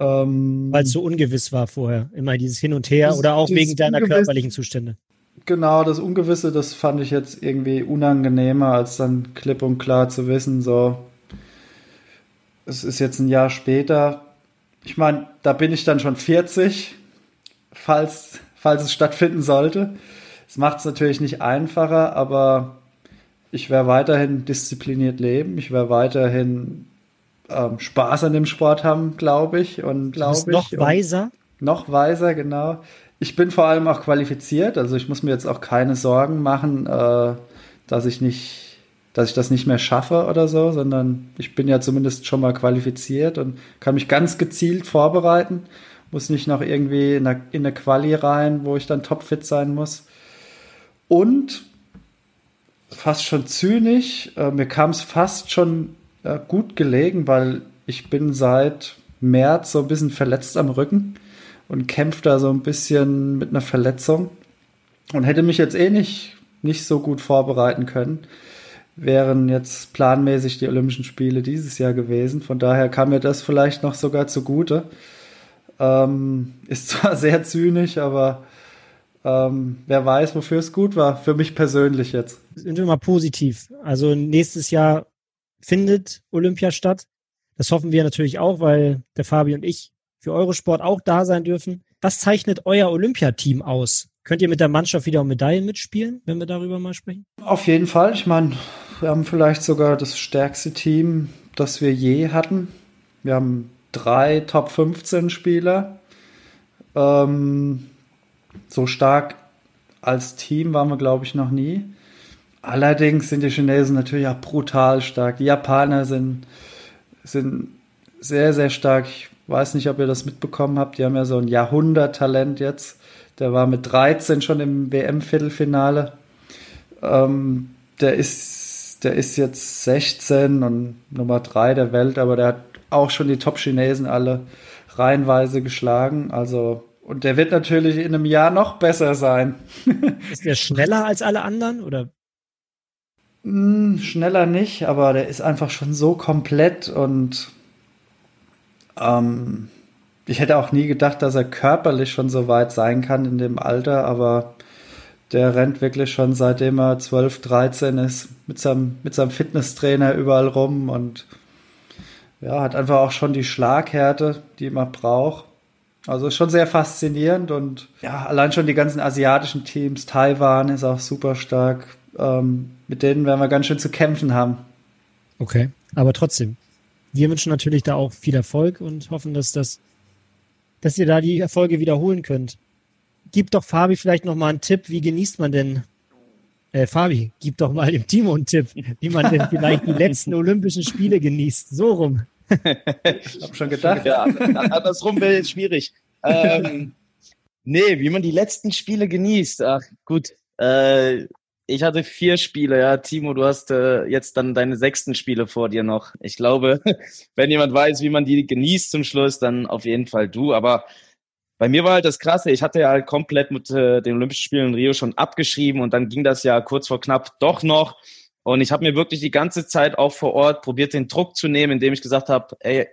Speaker 2: Ähm, Weil es so ungewiss war vorher, immer dieses Hin und Her oder auch wegen deiner körperlichen Zustände.
Speaker 1: Genau, das Ungewisse, das fand ich jetzt irgendwie unangenehmer, als dann klipp und klar zu wissen, so, es ist jetzt ein Jahr später, ich meine, da bin ich dann schon 40, falls, falls es stattfinden sollte. Es macht es natürlich nicht einfacher, aber ich werde weiterhin diszipliniert leben. Ich werde weiterhin ähm, Spaß an dem Sport haben, glaube ich. Und glaube ich.
Speaker 2: Noch weiser?
Speaker 1: Noch weiser, genau. Ich bin vor allem auch qualifiziert, also ich muss mir jetzt auch keine Sorgen machen, äh, dass ich nicht dass ich das nicht mehr schaffe oder so, sondern ich bin ja zumindest schon mal qualifiziert und kann mich ganz gezielt vorbereiten. Muss nicht noch irgendwie in eine, in eine Quali rein, wo ich dann topfit sein muss. Und fast schon zynisch, äh, mir kam es fast schon äh, gut gelegen, weil ich bin seit März so ein bisschen verletzt am Rücken und kämpfe da so ein bisschen mit einer Verletzung und hätte mich jetzt eh nicht, nicht so gut vorbereiten können wären jetzt planmäßig die Olympischen Spiele dieses Jahr gewesen. Von daher kam mir das vielleicht noch sogar zugute. Ähm, ist zwar sehr zynisch, aber ähm, wer weiß, wofür es gut war. Für mich persönlich jetzt.
Speaker 2: Sind wir mal positiv. Also nächstes Jahr findet Olympia statt. Das hoffen wir natürlich auch, weil der Fabi und ich für Eurosport auch da sein dürfen. Was zeichnet euer Olympiateam aus? Könnt ihr mit der Mannschaft wieder um Medaillen mitspielen, wenn wir darüber mal sprechen?
Speaker 1: Auf jeden Fall. Ich meine, wir haben vielleicht sogar das stärkste Team, das wir je hatten. Wir haben drei Top 15 Spieler. Ähm, so stark als Team waren wir, glaube ich, noch nie. Allerdings sind die Chinesen natürlich auch brutal stark. Die Japaner sind, sind sehr, sehr stark. Ich weiß nicht, ob ihr das mitbekommen habt. Die haben ja so ein Jahrhunderttalent jetzt. Der war mit 13 schon im WM-Viertelfinale. Ähm, der ist, der ist jetzt 16 und Nummer 3 der Welt, aber der hat auch schon die Top-Chinesen alle reihenweise geschlagen. Also, und der wird natürlich in einem Jahr noch besser sein.
Speaker 2: ist der schneller als alle anderen oder?
Speaker 1: Hm, schneller nicht, aber der ist einfach schon so komplett und ähm, ich hätte auch nie gedacht, dass er körperlich schon so weit sein kann in dem Alter, aber der rennt wirklich schon seitdem er 12, 13 ist mit seinem, mit seinem Fitnesstrainer überall rum und ja, hat einfach auch schon die Schlaghärte, die man braucht. Also schon sehr faszinierend und ja, allein schon die ganzen asiatischen Teams, Taiwan ist auch super stark. Ähm, mit denen werden wir ganz schön zu kämpfen haben.
Speaker 2: Okay, aber trotzdem, wir wünschen natürlich da auch viel Erfolg und hoffen, dass das dass ihr da die Erfolge wiederholen könnt. Gib doch Fabi vielleicht noch mal einen Tipp, wie genießt man denn äh, Fabi, gib doch mal dem Timo einen Tipp, wie man denn vielleicht die letzten Olympischen Spiele genießt. So rum.
Speaker 3: ich hab schon gedacht. Ja, andersrum wäre jetzt schwierig. Ähm, nee, wie man die letzten Spiele genießt. Ach, gut. Äh, ich hatte vier Spiele, ja. Timo, du hast äh, jetzt dann deine sechsten Spiele vor dir noch. Ich glaube, wenn jemand weiß, wie man die genießt zum Schluss, dann auf jeden Fall du. Aber bei mir war halt das Krasse, ich hatte ja halt komplett mit äh, den Olympischen Spielen in Rio schon abgeschrieben und dann ging das ja kurz vor knapp doch noch. Und ich habe mir wirklich die ganze Zeit auch vor Ort probiert, den Druck zu nehmen, indem ich gesagt habe, ey,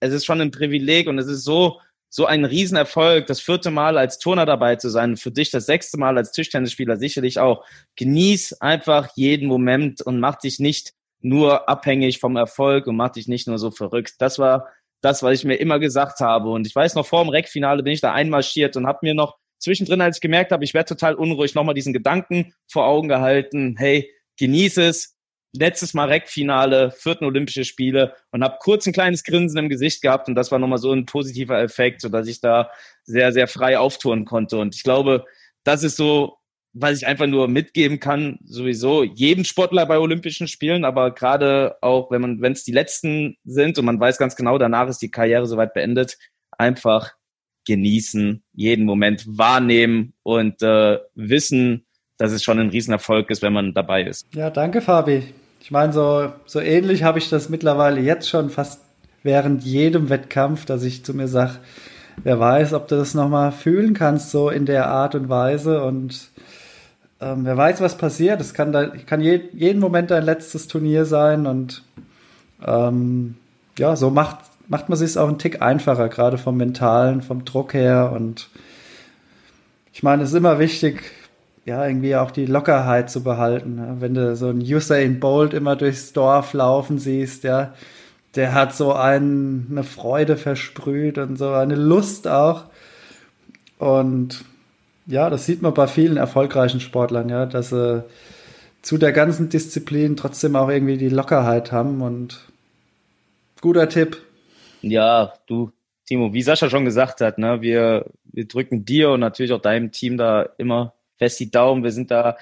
Speaker 3: es ist schon ein Privileg und es ist so so ein Riesenerfolg, das vierte Mal als Turner dabei zu sein, für dich das sechste Mal als Tischtennisspieler sicherlich auch. Genieß einfach jeden Moment und mach dich nicht nur abhängig vom Erfolg und mach dich nicht nur so verrückt. Das war das, was ich mir immer gesagt habe. Und ich weiß noch, vor dem Reckfinale bin ich da einmarschiert und habe mir noch zwischendrin, als ich gemerkt habe, ich werde total unruhig, nochmal diesen Gedanken vor Augen gehalten, hey, genieße es, letztes Mal Reckfinale, vierten Olympische Spiele und habe kurz ein kleines Grinsen im Gesicht gehabt und das war nochmal so ein positiver Effekt, sodass ich da sehr, sehr frei auftouren konnte. Und ich glaube, das ist so, was ich einfach nur mitgeben kann, sowieso jedem Sportler bei Olympischen Spielen, aber gerade auch, wenn man, wenn es die letzten sind und man weiß ganz genau, danach ist die Karriere soweit beendet, einfach genießen, jeden Moment wahrnehmen und äh, wissen, dass es schon ein Riesenerfolg ist, wenn man dabei ist.
Speaker 1: Ja, danke, Fabi. Ich meine, so, so ähnlich habe ich das mittlerweile jetzt schon fast während jedem Wettkampf, dass ich zu mir sage, wer weiß, ob du das nochmal fühlen kannst, so in der Art und Weise. Und ähm, wer weiß, was passiert. Es kann, da, kann je, jeden Moment dein letztes Turnier sein. Und ähm, ja, so macht, macht man sich auch einen Tick einfacher, gerade vom Mentalen, vom Druck her. Und ich meine, es ist immer wichtig, ja, irgendwie auch die Lockerheit zu behalten. Ja. Wenn du so einen Usain Bolt immer durchs Dorf laufen siehst, ja, der hat so ein, eine Freude versprüht und so eine Lust auch. Und ja, das sieht man bei vielen erfolgreichen Sportlern, ja, dass sie zu der ganzen Disziplin trotzdem auch irgendwie die Lockerheit haben und guter Tipp.
Speaker 3: Ja, du, Timo, wie Sascha schon gesagt hat, ne, wir, wir drücken dir und natürlich auch deinem Team da immer fest die Daumen. Wir sind da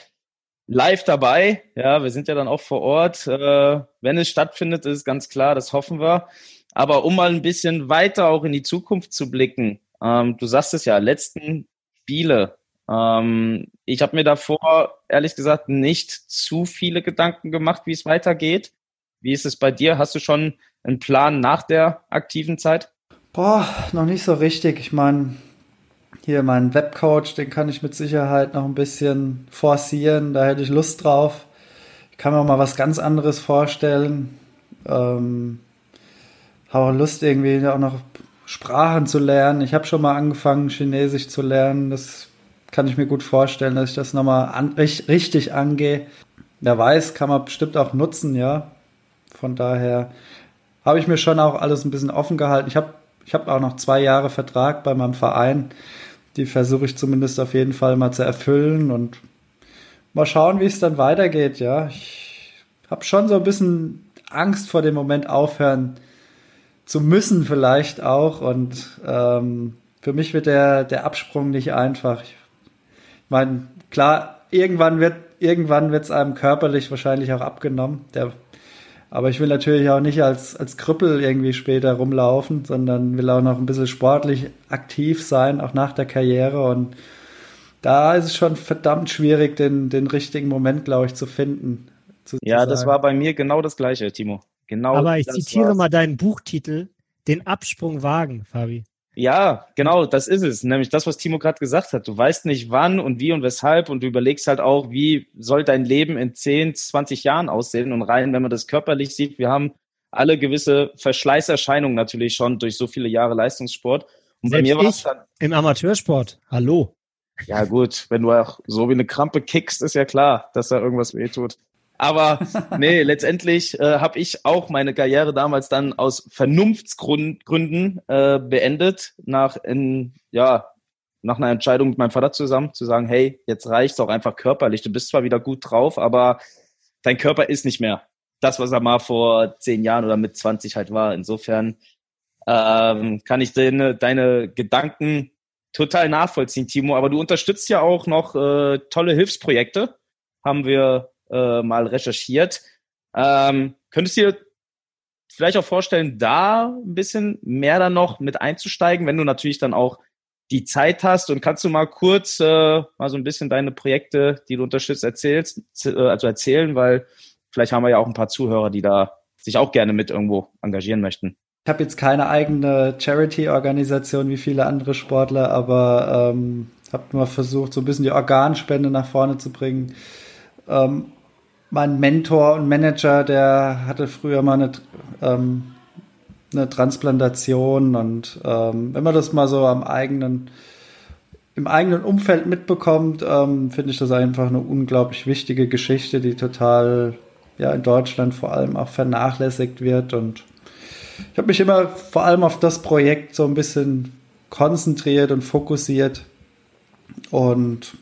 Speaker 3: live dabei. Ja, wir sind ja dann auch vor Ort. Äh, wenn es stattfindet, ist ganz klar, das hoffen wir. Aber um mal ein bisschen weiter auch in die Zukunft zu blicken, ähm, du sagst es ja, letzten Spiele. Ähm, ich habe mir davor, ehrlich gesagt, nicht zu viele Gedanken gemacht, wie es weitergeht. Wie ist es bei dir? Hast du schon einen Plan nach der aktiven Zeit?
Speaker 1: Boah, noch nicht so richtig. Ich meine, hier mein Webcoach, den kann ich mit Sicherheit noch ein bisschen forcieren. Da hätte ich Lust drauf. Ich kann mir mal was ganz anderes vorstellen. Ähm, habe auch Lust irgendwie auch noch Sprachen zu lernen. Ich habe schon mal angefangen, Chinesisch zu lernen. Das kann ich mir gut vorstellen, dass ich das nochmal an, richtig angehe. Wer weiß, kann man bestimmt auch nutzen, ja. Von daher habe ich mir schon auch alles ein bisschen offen gehalten. Ich habe ich hab auch noch zwei Jahre Vertrag bei meinem Verein die versuche ich zumindest auf jeden Fall mal zu erfüllen und mal schauen, wie es dann weitergeht. Ja, ich habe schon so ein bisschen Angst vor dem Moment aufhören zu müssen, vielleicht auch. Und ähm, für mich wird der, der Absprung nicht einfach. Ich meine, klar, irgendwann wird irgendwann wird es einem körperlich wahrscheinlich auch abgenommen. Der aber ich will natürlich auch nicht als, als Krüppel irgendwie später rumlaufen, sondern will auch noch ein bisschen sportlich aktiv sein, auch nach der Karriere. Und da ist es schon verdammt schwierig, den, den richtigen Moment, glaube ich, zu finden.
Speaker 3: Zu, ja, zu das war bei mir genau das Gleiche, Timo. Genau.
Speaker 2: Aber ich zitiere war's. mal deinen Buchtitel, den Absprung wagen, Fabi.
Speaker 3: Ja, genau, das ist es. Nämlich das, was Timo gerade gesagt hat. Du weißt nicht wann und wie und weshalb und du überlegst halt auch, wie soll dein Leben in 10, 20 Jahren aussehen und rein, wenn man das körperlich sieht. Wir haben alle gewisse Verschleißerscheinungen natürlich schon durch so viele Jahre Leistungssport.
Speaker 2: Und Selbst bei mir war es dann. Im Amateursport. Hallo.
Speaker 3: Ja, gut, wenn du auch so wie eine Krampe kickst, ist ja klar, dass da irgendwas wehtut. Aber nee, letztendlich äh, habe ich auch meine Karriere damals dann aus Vernunftsgründen äh, beendet, nach in, ja, nach einer Entscheidung mit meinem Vater zusammen, zu sagen, hey, jetzt reicht's auch einfach körperlich. Du bist zwar wieder gut drauf, aber dein Körper ist nicht mehr das, was er mal vor zehn Jahren oder mit 20 halt war. Insofern ähm, kann ich deine, deine Gedanken total nachvollziehen, Timo. Aber du unterstützt ja auch noch äh, tolle Hilfsprojekte. Haben wir äh, mal recherchiert. Ähm, könntest du dir vielleicht auch vorstellen, da ein bisschen mehr dann noch mit einzusteigen, wenn du natürlich dann auch die Zeit hast und kannst du mal kurz äh, mal so ein bisschen deine Projekte, die du unterstützt, erzählst, äh, also erzählen, weil vielleicht haben wir ja auch ein paar Zuhörer, die da sich auch gerne mit irgendwo engagieren möchten.
Speaker 1: Ich habe jetzt keine eigene Charity-Organisation wie viele andere Sportler, aber ähm, habe mal versucht, so ein bisschen die Organspende nach vorne zu bringen. Ähm, mein Mentor und Manager, der hatte früher mal eine, ähm, eine Transplantation und ähm, wenn man das mal so am eigenen im eigenen Umfeld mitbekommt, ähm, finde ich das einfach eine unglaublich wichtige Geschichte, die total ja in Deutschland vor allem auch vernachlässigt wird. Und ich habe mich immer vor allem auf das Projekt so ein bisschen konzentriert und fokussiert. Und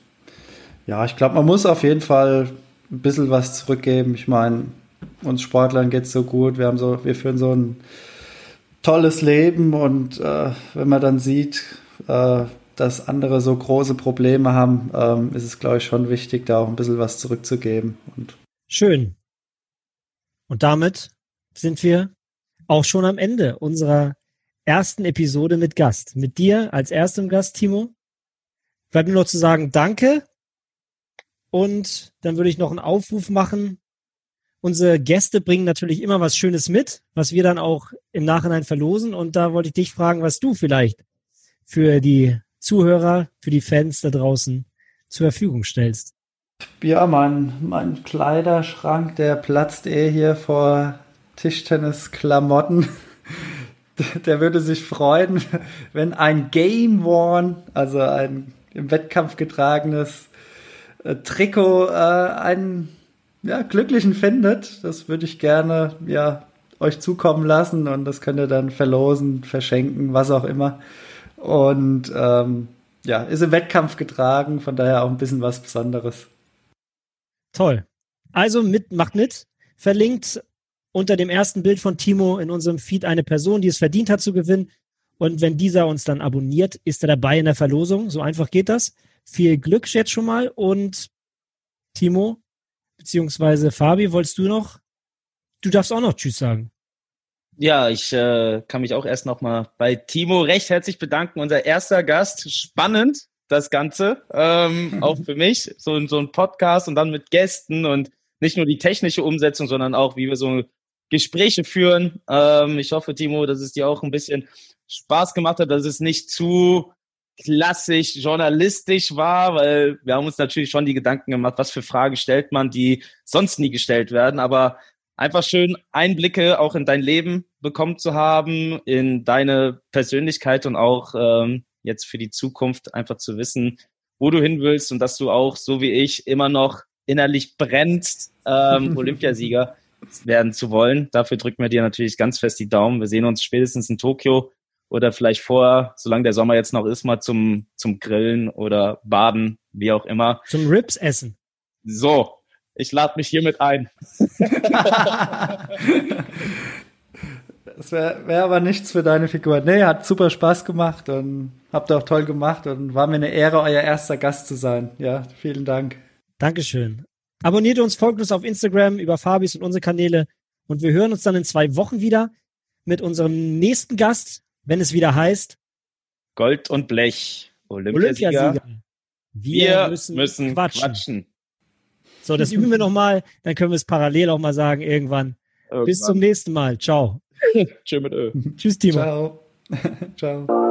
Speaker 1: ja, ich glaube, man muss auf jeden Fall ein bisschen was zurückgeben. Ich meine, uns Sportlern geht es so gut, wir haben so, wir führen so ein tolles Leben und äh, wenn man dann sieht, äh, dass andere so große Probleme haben, ähm, ist es, glaube ich, schon wichtig, da auch ein bisschen was zurückzugeben. Und
Speaker 2: Schön. Und damit sind wir auch schon am Ende unserer ersten Episode mit Gast. Mit dir als erstem Gast, Timo. Bleibt mir noch zu sagen, danke. Und dann würde ich noch einen Aufruf machen, Unsere Gäste bringen natürlich immer was Schönes mit, was wir dann auch im Nachhinein verlosen. Und da wollte ich dich fragen, was du vielleicht für die Zuhörer, für die Fans da draußen zur Verfügung stellst.
Speaker 1: Ja, mein, mein Kleiderschrank, der platzt eh hier vor Tischtennis-Klamotten. Der würde sich freuen, wenn ein Game Worn, also ein im Wettkampf getragenes äh, Trikot, äh, einen ja, Glücklichen findet. Das würde ich gerne ja, euch zukommen lassen und das könnt ihr dann verlosen, verschenken, was auch immer. Und ähm, ja, ist im Wettkampf getragen, von daher auch ein bisschen was Besonderes.
Speaker 2: Toll. Also mit, macht mit. Verlinkt unter dem ersten Bild von Timo in unserem Feed eine Person, die es verdient hat zu gewinnen. Und wenn dieser uns dann abonniert, ist er dabei in der Verlosung. So einfach geht das. Viel Glück jetzt schon mal. Und Timo, beziehungsweise Fabi, wolltest du noch? Du darfst auch noch Tschüss sagen.
Speaker 3: Ja, ich äh, kann mich auch erst nochmal bei Timo recht herzlich bedanken. Unser erster Gast. Spannend, das Ganze. Ähm, auch für mich. So, so ein Podcast und dann mit Gästen und nicht nur die technische Umsetzung, sondern auch, wie wir so Gespräche führen. Ähm, ich hoffe, Timo, dass es dir auch ein bisschen Spaß gemacht hat, dass es nicht zu klassisch journalistisch war, weil wir haben uns natürlich schon die Gedanken gemacht, was für Fragen stellt man, die sonst nie gestellt werden, aber einfach schön Einblicke auch in dein Leben bekommen zu haben, in deine Persönlichkeit und auch ähm, jetzt für die Zukunft einfach zu wissen, wo du hin willst und dass du auch, so wie ich, immer noch innerlich brennst, ähm, Olympiasieger werden zu wollen. Dafür drücken wir dir natürlich ganz fest die Daumen. Wir sehen uns spätestens in Tokio oder vielleicht vorher, solange der Sommer jetzt noch ist, mal zum, zum Grillen oder Baden, wie auch immer.
Speaker 2: Zum Rips essen.
Speaker 3: So, ich lade mich hiermit ein.
Speaker 1: Das wäre wär aber nichts für deine Figur. Nee, hat super Spaß gemacht und habt auch toll gemacht und war mir eine Ehre, euer erster Gast zu sein. Ja, vielen Dank.
Speaker 2: Dankeschön. Abonniert uns, folgt uns auf Instagram über Fabis und unsere Kanäle und wir hören uns dann in zwei Wochen wieder mit unserem nächsten Gast, wenn es wieder heißt
Speaker 3: Gold und Blech, Olympiasieger. Olympiasieger. Wir, wir, müssen, müssen quatschen. quatschen.
Speaker 2: So, das üben wir nochmal, dann können wir es parallel auch mal sagen irgendwann. irgendwann. Bis zum nächsten Mal. Ciao.
Speaker 3: Tschüss mit Ö.
Speaker 2: Tschüss, Timo.
Speaker 1: Ciao. Ciao.